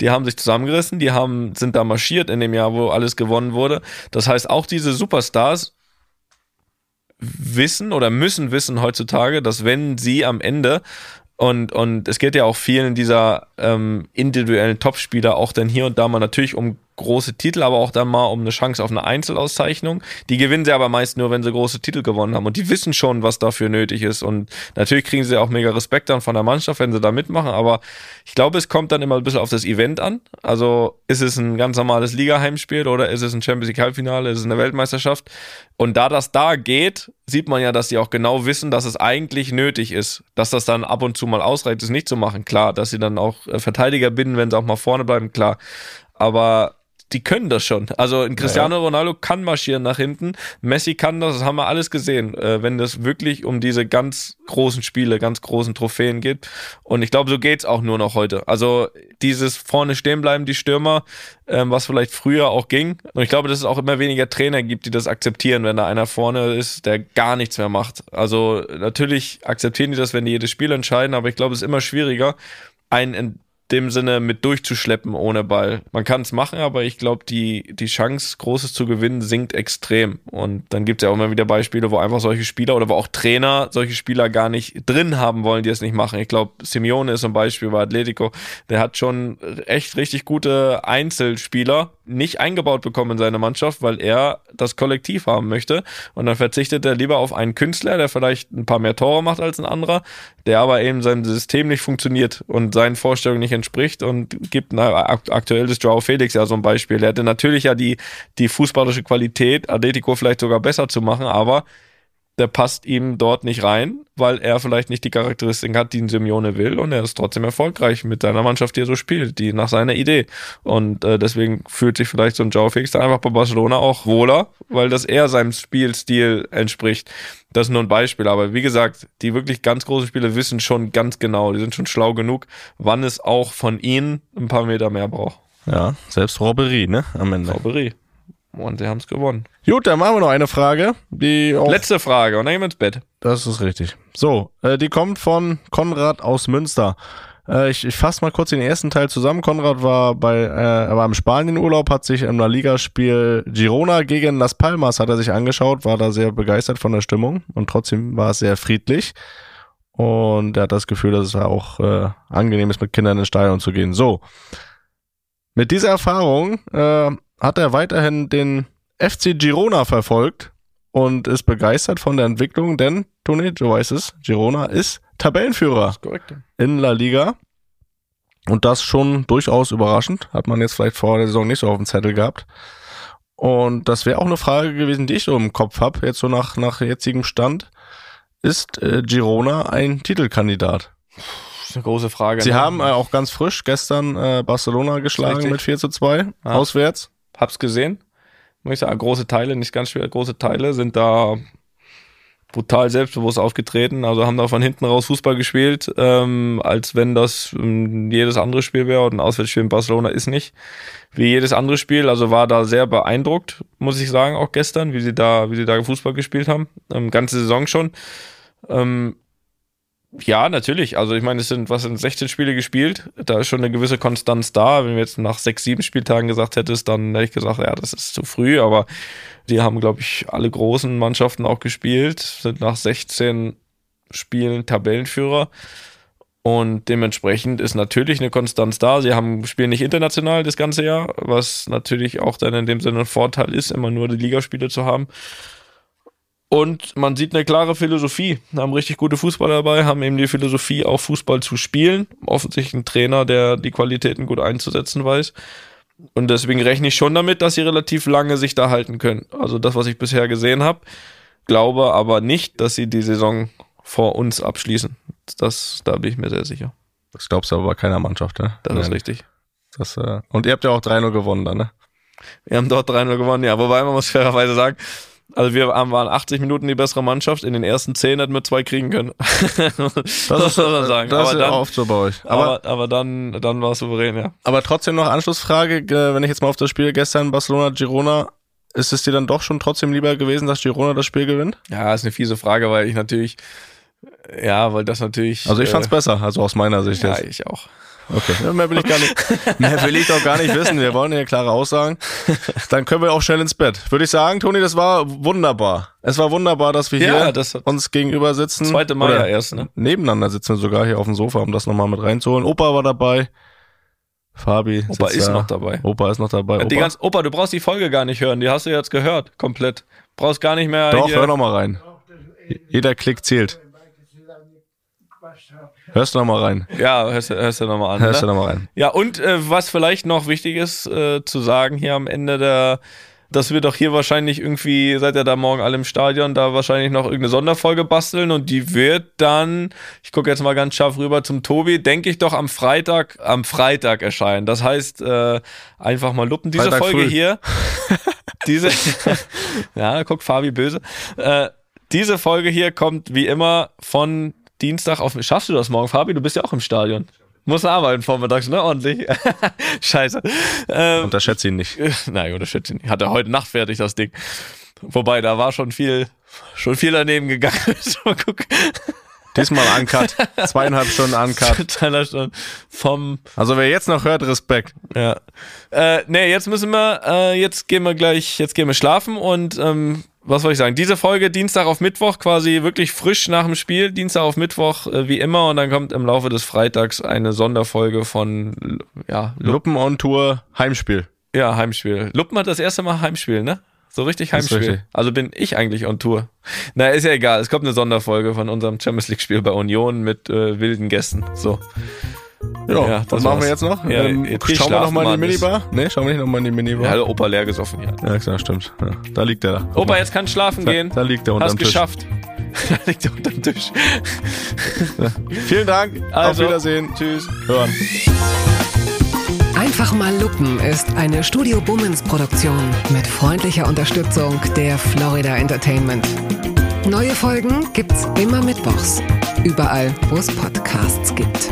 die haben sich zusammengerissen, die haben, sind da marschiert in dem Jahr, wo alles gewonnen wurde. Das heißt, auch diese Superstars wissen oder müssen wissen heutzutage, dass wenn sie am Ende und, und es geht ja auch vielen dieser ähm, individuellen Topspieler auch dann hier und da mal natürlich um große Titel, aber auch dann mal um eine Chance auf eine Einzelauszeichnung. Die gewinnen sie aber meist nur, wenn sie große Titel gewonnen haben. Und die wissen schon, was dafür nötig ist. Und natürlich kriegen sie auch mega Respekt dann von der Mannschaft, wenn sie da mitmachen. Aber ich glaube, es kommt dann immer ein bisschen auf das Event an. Also ist es ein ganz normales Liga-Heimspiel oder ist es ein Champions League Halbfinale, ist es eine Weltmeisterschaft? Und da das da geht, sieht man ja, dass sie auch genau wissen, dass es eigentlich nötig ist, dass das dann ab und zu mal ausreicht, es nicht zu machen. Klar, dass sie dann auch äh, Verteidiger binden, wenn sie auch mal vorne bleiben, klar. Aber die können das schon. Also ein Cristiano Ronaldo kann marschieren nach hinten. Messi kann das, das haben wir alles gesehen, äh, wenn das wirklich um diese ganz großen Spiele, ganz großen Trophäen geht. Und ich glaube, so geht's auch nur noch heute. Also dieses vorne stehen bleiben, die Stürmer, ähm, was vielleicht früher auch ging. Und ich glaube, dass es auch immer weniger Trainer gibt, die das akzeptieren, wenn da einer vorne ist, der gar nichts mehr macht. Also natürlich akzeptieren die das, wenn die jedes Spiel entscheiden, aber ich glaube, es ist immer schwieriger, einen dem Sinne mit durchzuschleppen ohne Ball. Man kann es machen, aber ich glaube, die, die Chance, Großes zu gewinnen, sinkt extrem. Und dann gibt es ja auch immer wieder Beispiele, wo einfach solche Spieler oder wo auch Trainer solche Spieler gar nicht drin haben wollen, die es nicht machen. Ich glaube, Simeone ist ein Beispiel bei Atletico. Der hat schon echt richtig gute Einzelspieler nicht eingebaut bekommen in seine Mannschaft, weil er das Kollektiv haben möchte. Und dann verzichtet er lieber auf einen Künstler, der vielleicht ein paar mehr Tore macht als ein anderer, der aber eben sein System nicht funktioniert und seinen Vorstellungen nicht entspricht und gibt na, aktuell ist Joao Felix ja so ein Beispiel. Er hätte natürlich ja die, die fußballische Qualität, Atletico vielleicht sogar besser zu machen, aber der passt ihm dort nicht rein, weil er vielleicht nicht die Charakteristiken hat, die ein Simeone will und er ist trotzdem erfolgreich mit seiner Mannschaft, die er so spielt, die nach seiner Idee. Und äh, deswegen fühlt sich vielleicht so ein Joao Felix einfach bei Barcelona auch wohler, weil das eher seinem Spielstil entspricht. Das ist nur ein Beispiel, aber wie gesagt, die wirklich ganz großen Spieler wissen schon ganz genau, die sind schon schlau genug, wann es auch von ihnen ein paar Meter mehr braucht. Ja, selbst Robberie, ne? Am Ende. Robberie. Und sie haben es gewonnen. Gut, dann machen wir noch eine Frage, die Letzte Frage und dann gehen wir ins Bett. Das ist richtig. So, äh, die kommt von Konrad aus Münster. Äh, ich ich fasse mal kurz den ersten Teil zusammen. Konrad war bei, äh, er war im Spanienurlaub, hat sich im La Liga-Spiel Girona gegen Las Palmas hat er sich angeschaut, war da sehr begeistert von der Stimmung und trotzdem war es sehr friedlich. Und er hat das Gefühl, dass es auch äh, angenehm ist, mit Kindern ins Stadion zu gehen. So. Mit dieser Erfahrung äh, hat er weiterhin den FC Girona verfolgt und ist begeistert von der Entwicklung, denn, Toni, du weißt es, Girona ist Tabellenführer Korrekt. in La Liga. Und das schon durchaus überraschend. Hat man jetzt vielleicht vor der Saison nicht so auf dem Zettel gehabt. Und das wäre auch eine Frage gewesen, die ich so im Kopf habe, jetzt so nach, nach jetzigem Stand. Ist äh, Girona ein Titelkandidat? Das ist eine große Frage. Sie ne? haben äh, auch ganz frisch gestern äh, Barcelona geschlagen mit 4 zu 2 Ja. auswärts. Hab's gesehen. Muss ich sagen, große Teile, nicht ganz schwer, große Teile sind da brutal selbstbewusst aufgetreten. Also haben da von hinten raus Fußball gespielt, ähm, als wenn das ähm, jedes andere Spiel wäre. Und ein Auswärtsspiel in Barcelona ist nicht wie jedes andere Spiel. Also war da sehr beeindruckt, muss ich sagen, auch gestern, wie sie da, wie sie da Fußball gespielt haben. Ähm, ganze Saison schon. Ähm, ja, natürlich. Also ich meine, es sind, was sind 16 Spiele gespielt. Da ist schon eine gewisse Konstanz da. Wenn du jetzt nach sechs, sieben Spieltagen gesagt hättest, dann hätte ich gesagt, ja, das ist zu früh. Aber die haben, glaube ich, alle großen Mannschaften auch gespielt, sind nach 16 Spielen Tabellenführer. Und dementsprechend ist natürlich eine Konstanz da. Sie haben, spielen nicht international das ganze Jahr, was natürlich auch dann in dem Sinne ein Vorteil ist, immer nur die Ligaspiele zu haben. Und man sieht eine klare Philosophie. Haben richtig gute Fußballer dabei, haben eben die Philosophie, auch Fußball zu spielen. Offensichtlich ein Trainer, der die Qualitäten gut einzusetzen weiß. Und deswegen rechne ich schon damit, dass sie relativ lange sich da halten können. Also das, was ich bisher gesehen habe. Glaube aber nicht, dass sie die Saison vor uns abschließen. Das, da bin ich mir sehr sicher. Das glaubst du aber bei keiner Mannschaft, ne? Das ist Nein. richtig. Das, äh, und ihr habt ja auch 3-0 gewonnen dann, ne? Wir haben dort 3-0 gewonnen, ja. Wobei man muss fairerweise sagen, also wir waren 80 Minuten die bessere Mannschaft. In den ersten 10 hätten wir zwei kriegen können. (laughs) das muss man sagen. Das aber, ist ja dann, oft so bei euch. Aber, aber, aber dann, dann war es souverän, ja. aber trotzdem noch Anschlussfrage, äh, wenn ich jetzt mal auf das Spiel gestern Barcelona-Girona, ist es dir dann doch schon trotzdem lieber gewesen, dass Girona das Spiel gewinnt? Ja, ist eine fiese Frage, weil ich natürlich, ja, weil das natürlich. Also ich fand's äh, besser, also aus meiner Sicht Ja, jetzt. ich auch. Okay, mehr will ich gar nicht, (laughs) mehr will ich doch gar nicht wissen. Wir wollen ja klare Aussagen. Dann können wir auch schnell ins Bett. Würde ich sagen, Toni, das war wunderbar. Es war wunderbar, dass wir Ja, hier uns gegenüber sitzen. Zweite Mal ja erst, ne? Nebeneinander sitzen wir sogar hier auf dem Sofa, um das nochmal mit reinzuholen. Opa war dabei. Fabi. Opa ist da. noch dabei. Opa ist noch dabei. Die Opa? ganz, Opa, du brauchst die Folge gar nicht hören. Die hast du jetzt gehört. Komplett. Brauchst gar nicht mehr. Doch, hier. hör noch mal rein. Jeder Klick zählt. Hörst du noch mal rein. Ja, hörst, du- hörst du nochmal an. Hörst du ne? noch mal rein. Ja, und äh, was vielleicht noch wichtig ist äh, zu sagen hier am Ende der, dass wir doch hier wahrscheinlich irgendwie, seid ihr da morgen alle im Stadion, da wahrscheinlich noch irgendeine Sonderfolge basteln und die wird dann, ich gucke jetzt mal ganz scharf rüber zum Tobi, denke ich doch am Freitag, am Freitag erscheinen. Das heißt, äh, einfach mal luppen. Diese Freitag Folge früh. hier, (laughs) diese, (laughs) ja, guck Fabi böse. Äh, diese Folge hier kommt wie immer von Dienstag auf. Schaffst du das morgen, Fabi? Du bist ja auch im Stadion. Muss arbeiten vormittags, ne? Ordentlich. (laughs) Scheiße. Ähm, Unterschätze ihn nicht. (laughs) Nein, unterschätze ihn nicht. Hatte heute Nacht fertig das Ding. Wobei, da war schon viel, schon viel daneben gegangen. (laughs) Mal gucken. Diesmal Uncut. Zweieinhalb Stunden Uncut. Zweieinhalb Stunden vom Also wer jetzt noch hört, Respekt. Ja. Äh, nee, jetzt müssen wir, äh, jetzt gehen wir gleich, jetzt gehen wir schlafen und ähm, was soll ich sagen? Diese Folge Dienstag auf Mittwoch, quasi wirklich frisch nach dem Spiel, Dienstag auf Mittwoch, äh, wie immer, und dann kommt im Laufe des Freitags eine Sonderfolge von L- ja, Lup Luppen on Tour, Heimspiel. ja, Heimspiel. Luppen hat das erste Mal Heimspiel, ne? So richtig Heimspiel. richtig. Also bin ich eigentlich on Tour. Na, ist ja egal. Es kommt eine Sonderfolge von unserem Champions League Spiel bei Union mit äh, wilden Gästen. So. Ja, Ja, was das machen wir jetzt noch? Ja, ähm, jetzt schauen wir noch schlafen, mal in die. Minibar? Nee, schauen wir nicht noch mal in die Minibar? Ja, der Opa leer gesoffen hier. Ja, klar, stimmt. Ja, da liegt er da. Opa, mal. jetzt kann schlafen da, gehen. da liegt er unterm Hast Tisch. geschafft. (laughs) da liegt er unterm Tisch. Vielen Dank. Also, Auf Wiedersehen. Tschüss. Hören. Einfach mal lupen ist eine Studio Bummens Produktion mit freundlicher Unterstützung der Florida Entertainment. Neue Folgen gibt's immer mittwochs. Überall, wo es Podcasts gibt.